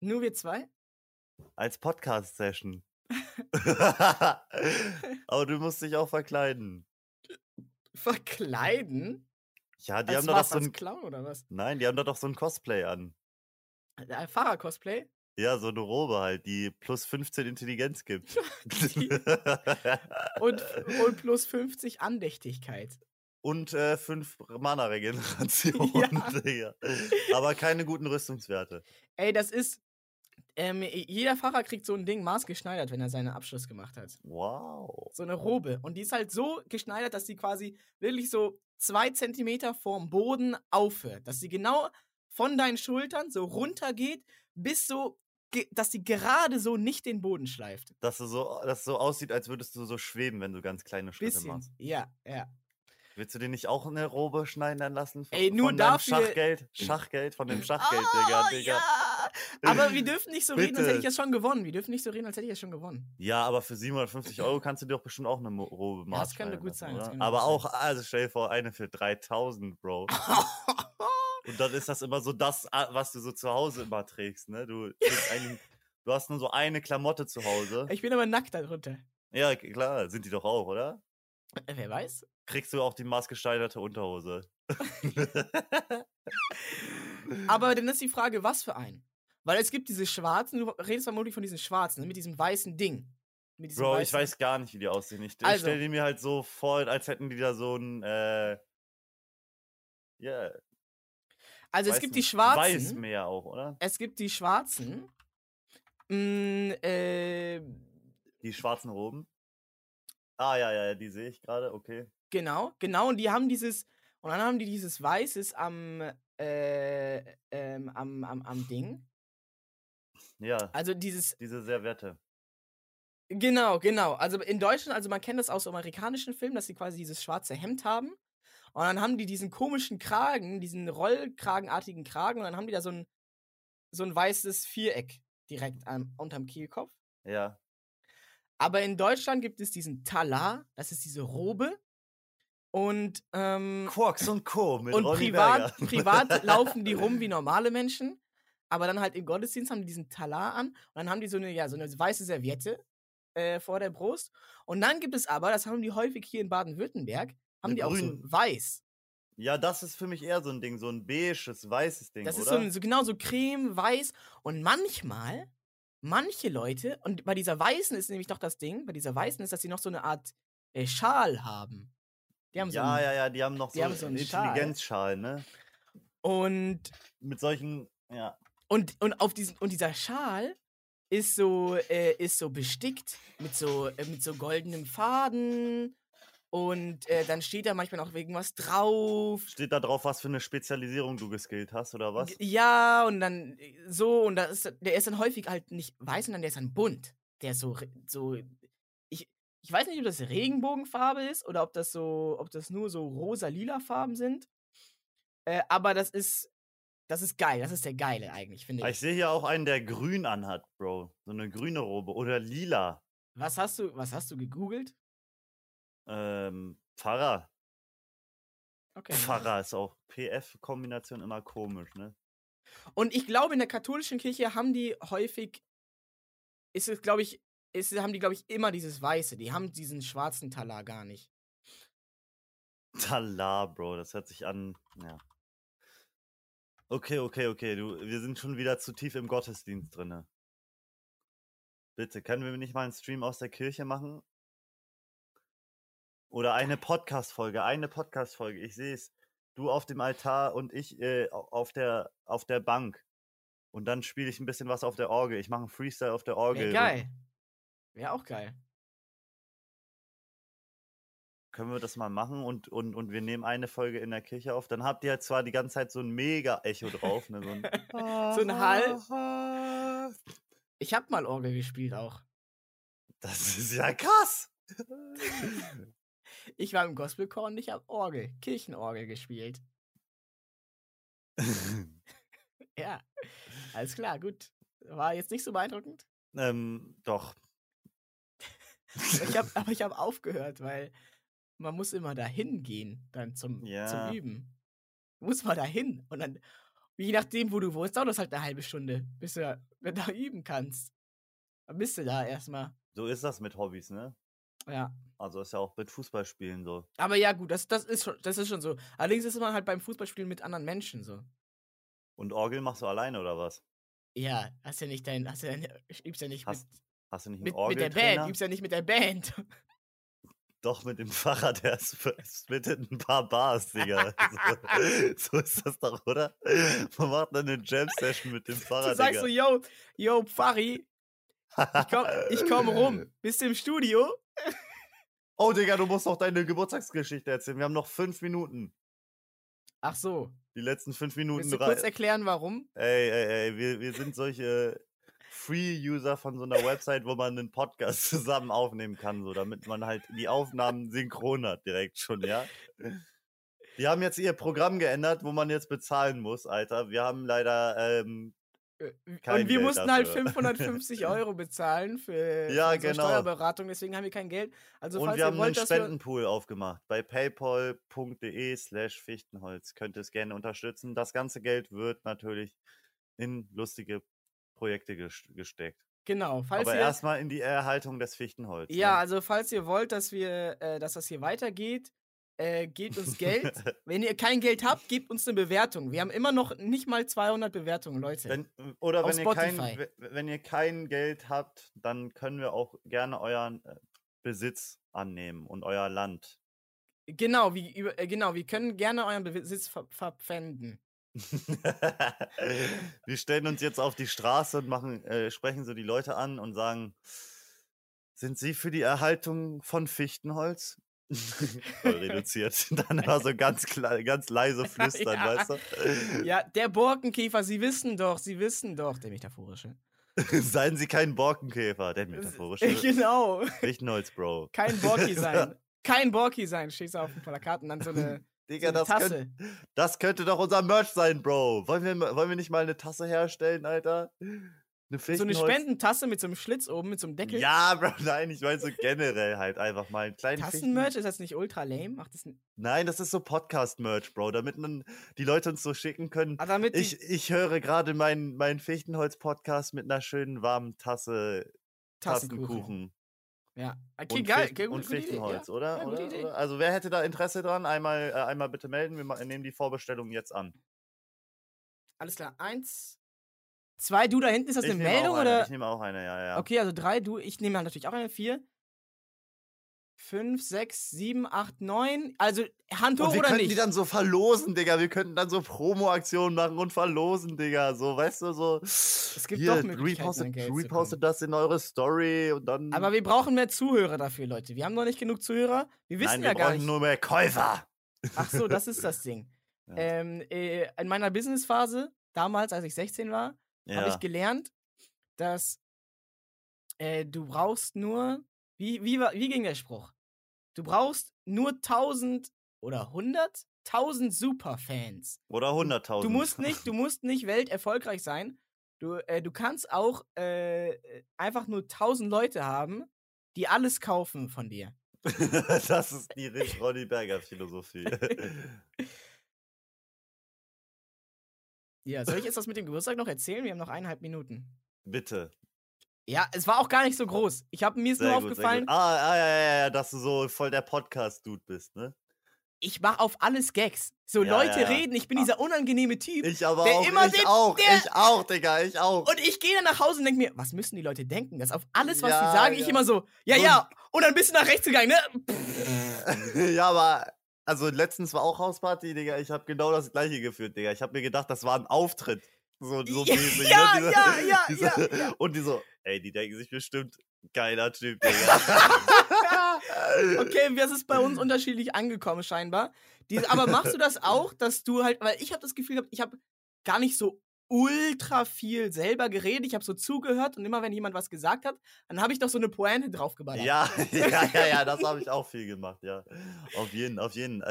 Nur wir zwei? Als Podcast-Session. Aber du musst dich auch verkleiden. Verkleiden? Ja, die als haben doch was, so ein. Clown oder was? Nein, die haben doch so ein Cosplay an. Äh, Pfarrer-Cosplay? Ja, so eine Robe halt, die plus 15 Intelligenz gibt. Und, und plus 50 Andächtigkeit. Und äh, 5 Mana-Regeneration. Ja. Aber keine guten Rüstungswerte. Ey, das ist. Ähm, jeder Pfarrer kriegt so ein Ding maßgeschneidert, wenn er seinen Abschluss gemacht hat. Wow. So eine Robe. Und die ist halt so geschneidert, dass die quasi wirklich so zwei Zentimeter vorm Boden aufhört. Dass sie genau von deinen Schultern so runter geht, bis so, dass sie gerade so nicht den Boden schleift. Dass, du so, dass es so aussieht, als würdest du so schweben, wenn du ganz kleine Schritte Bisschen. machst. Ja, ja. Willst du dir nicht auch eine Robe schneiden lassen? Von, Ey, nur von dafür- Schachgeld? Schachgeld, von dem Schachgeld, Ah, Digga, Digga. ja! Aber wir dürfen nicht so reden, als hätte ich Bitte. ja schon gewonnen. Wir dürfen nicht so reden, als hätte ich ja schon gewonnen. Ja, aber für 750 Euro kannst du dir doch bestimmt auch eine Robe Ja, das könnte gut sein, das könnte Aber gut auch, sein. also stell dir vor, eine für 3000, Bro. Und dann ist das immer so das, was du so zu Hause immer trägst, ne? Du, einen, du hast nur so eine Klamotte zu Hause. ich bin aber nackt darunter. Ja, klar, sind die doch auch, oder? Äh, Wer weiß? Kriegst du auch die maßgeschneiderte Unterhose. Aber dann ist die Frage, was für einen? Weil es gibt diese schwarzen, du redest vermutlich von diesen schwarzen, ne, mit diesem weißen Ding. Diesem Bro, ich weißen- weiß gar nicht, wie die aussehen. Ich, ich Also. stell die mir halt so vor, als hätten die da so ein, äh, ja, Also es weiß gibt die schwarzen. Weißmeer auch, oder? Es gibt die schwarzen. Mm, äh, Die schwarzen Roben. Ah, ja, ja, ja, die sehe ich gerade, okay. genau, genau. Und die haben dieses. Und dann haben die dieses Weißes am, äh, ähm, am, am, am Ding. Ja, Also dieses. diese Servette. Genau, genau. Also in Deutschland, also man kennt das aus amerikanischen Filmen, dass sie quasi dieses schwarze Hemd haben. Und dann haben die diesen komischen Kragen, diesen Rollkragenartigen Kragen, und dann haben die da so ein, so ein weißes Viereck direkt am, unterm Kehlkopf. Ja. Aber in Deutschland gibt es diesen Talar, das ist diese Robe. Und, ähm, Quarks und Co. mit und Ronny privat, Berger. privat laufen die rum wie normale Menschen. Aber dann halt im Gottesdienst haben die diesen Talar an. Und dann haben die so eine, ja, so eine weiße Serviette äh, vor der Brust. Und dann gibt es aber, das haben die häufig hier in Baden-Württemberg, haben Eine die auch so grün. weiß. Ja, das ist für mich eher so ein Ding, so ein beiges, weißes Ding, Das ist oder? so, ein, so genau so creme, weiß. Und manchmal, manche Leute, und bei dieser weißen ist nämlich doch das Ding, bei dieser weißen ist, dass sie noch so eine Art äh, Schal haben. Die haben so ja, einen, ja, ja, die haben noch die so, haben so einen einen Schal. Intelligenzschal, ne? Und Mit solchen, ja. Und, und auf diesen, und dieser Schal ist so, äh, ist so bestickt mit so, äh, mit so goldenem Faden. Und äh, dann steht da manchmal noch irgendwas drauf. Steht da drauf, was für eine Spezialisierung du geskillt hast, oder was? Ja, und dann äh, so, und da ist, der ist dann häufig halt nicht weiß, sondern der ist dann bunt. Der ist so, so. Ich, ich weiß nicht, ob das Regenbogenfarbe ist oder ob das so, ob das nur so rosa-lila Farben sind. Äh, aber das ist, das ist geil. Das ist der geile eigentlich, finde Ah, ich. Ich sehe hier auch einen, der grün anhat, Bro. So eine grüne Robe. Oder lila. Was hast du, was hast du gegoogelt? Ähm, Pfarrer. Okay. Pfarrer ist auch PF-Kombination immer komisch, ne? Und ich glaube, in der katholischen Kirche haben die häufig, ist es, glaube ich, ist, haben die, glaube ich, immer dieses Weiße. Die haben diesen schwarzen Talar gar nicht. Talar, Bro, das hört sich an. Ja. Okay, okay, okay. Du, wir sind schon wieder zu tief im Gottesdienst drinne. Bitte, können wir nicht mal einen Stream aus der Kirche machen? Oder eine Podcast-Folge, eine Podcast-Folge. Ich sehe es. Du auf dem Altar und ich äh, au- auf, der, auf der Bank. Und dann spiele ich ein bisschen was auf der Orgel. Ich mache einen Freestyle auf der Orgel. Wäre geil. Wäre auch geil. Können wir das mal machen und, und, und wir nehmen eine Folge in der Kirche auf. Dann habt ihr halt zwar die ganze Zeit so ein Mega-Echo drauf. Ne? So ein, So ein Hall. Ich habe mal Orgel gespielt auch. Das ist ja krass. Ich war im Gospelchor und ich habe Orgel, Kirchenorgel gespielt. Ja, alles klar, gut. War jetzt nicht so beeindruckend. ähm, doch. Ich hab, aber ich habe aufgehört, weil man muss immer dahin gehen, dann zum, Ja. zum Üben. Du musst mal dahin und dann, je nachdem, wo du wohnst, dauert das halt eine halbe Stunde, bis du da, üben kannst. Dann bist du da erstmal. So ist das mit Hobbys, ne? Ja. Also ist ja auch mit Fußballspielen so. Aber ja, gut, das, das, ist schon, das ist schon so. Allerdings ist man halt beim Fußballspielen mit anderen Menschen so. Und Orgel machst du alleine oder was? Ja, hast ja nicht dein, hast ja, übst ja nicht Hast, hast du nicht mit, einen mit, mit der? Band, übst ja nicht mit der Band. Doch, mit dem Pfarrer, der splittet ein paar Bars, Digga. so, so ist das doch, oder? Man macht dann eine Jam-Session mit dem Pfarrer, Du sagst so, Digga. yo, yo, Pfarri, ich komm, ich komm rum. Bist du im Studio? Oh, Digga, du musst noch deine Geburtstagsgeschichte erzählen. Wir haben noch fünf Minuten. Ach so. Die letzten fünf Minuten. Willst du kurz erklären, warum? Ey, ey, ey, wir, wir sind solche Free-User von so einer Website, wo man einen Podcast zusammen aufnehmen kann, so damit man halt die Aufnahmen synchron hat direkt schon, ja? Die haben jetzt ihr Programm geändert, wo man jetzt bezahlen muss, Alter. Wir haben leider, ähm, Kein und wir Geld mussten halt dafür. 550 Euro bezahlen für, Ja, unsere genau. Steuerberatung, deswegen haben wir kein Geld. Also und falls wir haben wollt, einen Spendenpool aufgemacht. Bei paypal.de slash Fichtenholz könnt ihr es gerne unterstützen. Das ganze Geld wird natürlich in lustige Projekte ges gesteckt. genau, falls Aber erstmal in die Erhaltung des Fichtenholz. Ja, ne? also falls ihr wollt, dass wir, äh, dass das hier weitergeht, äh, gebt uns Geld. Wenn ihr kein Geld habt, gebt uns eine Bewertung. Wir haben immer noch nicht mal 200 Bewertungen, Leute. Wenn, oder wenn ihr, kein, wenn ihr kein Geld habt, dann können wir auch gerne euren äh, Besitz annehmen und euer Land. genau, wie, über, äh, genau, wir können gerne euren Besitz ver verpfänden. wir stellen uns jetzt auf die Straße und machen, äh, sprechen so die Leute an und sagen, sind Sie für die Erhaltung von Fichtenholz? Reduziert. Dann war so ganz, ganz leise flüstern, Ja. weißt du? Ja, der Borkenkäfer, Sie wissen doch, Sie wissen doch, der metaphorische. Seien Sie kein Borkenkäfer, der metaphorische genau, Fichtenholz, Bro. kein Borki sein. Kein Borki sein, steht auf dem Plakat und dann so eine, Digga, eine das, Tasse. könnt, das könnte doch unser Merch sein, Bro. Wollen wir, wollen wir nicht mal eine Tasse herstellen, Alter? Eine So eine Spendentasse mit so einem Schlitz oben, mit so einem Deckel. Ja, Bro, nein, ich meine so generell halt einfach mal einen kleinen Tassenmerch, ist das nicht ultra lame? Macht das Nein, das ist so Podcast-Merch, Bro, damit man die Leute uns so schicken können. Ah, damit Ich, ich höre gerade meinen mein Fichtenholz-Podcast mit einer schönen warmen Tasse Tassenkuchen. Tassenkuchen. Ja. Okay, und, geil. Fichten- okay, gut, und Fichtenholz, ja. oder? Ja, oder? Oder? Also wer hätte da Interesse dran? Einmal, äh, einmal bitte melden. Wir nehmen die Vorbestellung jetzt an. Alles klar. Eins, zwei, du da hinten, ist das ich eine Meldung eine, oder? Ich nehme auch eine, ja, ja. Okay, also drei, du, ich nehme natürlich auch eine, vier. Fünf, sechs, sieben, acht, neun. Also Hand hoch wir oder könnten nicht? die dann so verlosen, Digga. Wir könnten dann so Promo-Aktionen machen und verlosen, Digga. So, weißt du, so. Es gibt doch Möglichkeiten, repostet, repostet das in eure Story und dann. Aber wir brauchen mehr Zuhörer dafür, Leute. Wir haben noch nicht genug Zuhörer. Wir wissen Nein, ja wir gar brauchen nicht. nur mehr Käufer. Ach so, das ist das Ding. Ja. ähm, äh, in meiner Businessphase, damals, als ich 16 war, habe ich gelernt, dass äh, du brauchst nur, wie, wie, wie ging der Spruch? Du brauchst nur 1000 oder 100? 1000 Superfans. Oder 100.000. Du musst nicht, du musst nicht welterfolgreich sein. Du, äh, du kannst auch äh, einfach nur 1000 Leute haben, die alles kaufen von dir. das ist die Rich Ronny Berger Philosophie. Ja, soll ich jetzt das mit dem Geburtstag noch erzählen? Wir haben noch eineinhalb Minuten. Bitte. Ja, es war auch gar nicht so groß. Ich habe mir ist nur gut, aufgefallen. Ah, ah, ja, ja, ja, dass du so voll der Podcast-Dude bist, ne? ich mache auf alles Gags. So Ja, Leute ja, ja. reden, ich bin Ah. dieser unangenehme Typ. Ich aber Der auch, immer ich den- auch, der- ich auch, Digga, ich auch. und ich gehe dann nach Hause und denke mir, was müssen die Leute denken? Dass auf alles, was Ja, sie sagen, ich immer so, ja, So- ja. Und dann bist du nach rechts gegangen, ne? ja, aber also letztens war auch Hausparty, Digga. Ich habe genau das gleiche geführt, Digga. Ich habe mir gedacht, das war ein Auftritt. So, so Ja, mäßig, ja, ne? ja, ja, diese, ja, ja. Und die so, ey, die denken sich bestimmt, geiler Typ, Digga. Okay, das ist bei uns unterschiedlich angekommen, scheinbar. Diese, aber machst du das auch, dass du halt, weil ich habe das Gefühl gehabt, ich habe gar nicht so ultra viel selber geredet. Ich habe so zugehört und immer wenn jemand was gesagt hat, dann habe ich doch so eine Pointe draufgeballert. Ja, ja, ja, ja, das habe ich auch viel gemacht, ja. Auf jeden, auf jeden.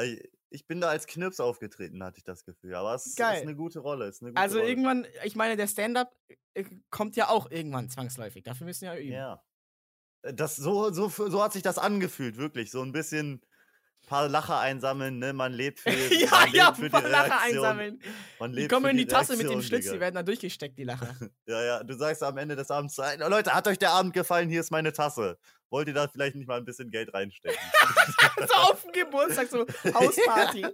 Ich bin da als Knirps aufgetreten, hatte ich das Gefühl. Aber es Geil. ist eine gute Rolle. Ist eine gute Also Rolle. irgendwann, ich meine, der Stand-up äh, kommt ja auch irgendwann zwangsläufig. Dafür müssen wir ja üben. Ja. Äh, Das, so, so, so hat sich das angefühlt, wirklich. So ein bisschen paar Lacher einsammeln, ne? Man lebt für, ja, man lebt ja, für die paar Lacher Reaktion. einsammeln. Man Die lebt kommen für in die Tasse mit dem Reaktion, Schlitz, die Digga. werden da durchgesteckt, die Lacher. Ja, ja, du sagst am Ende des Abends, "Ey, Leute, hat euch der Abend gefallen? Hier ist meine Tasse. Wollt ihr da vielleicht nicht mal ein bisschen Geld reinstecken? so auf dem Geburtstag, so Hausparty.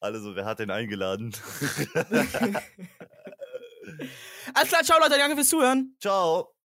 Alle so, wer hat den eingeladen? Alles klar, ciao Leute, danke fürs Zuhören. Ciao.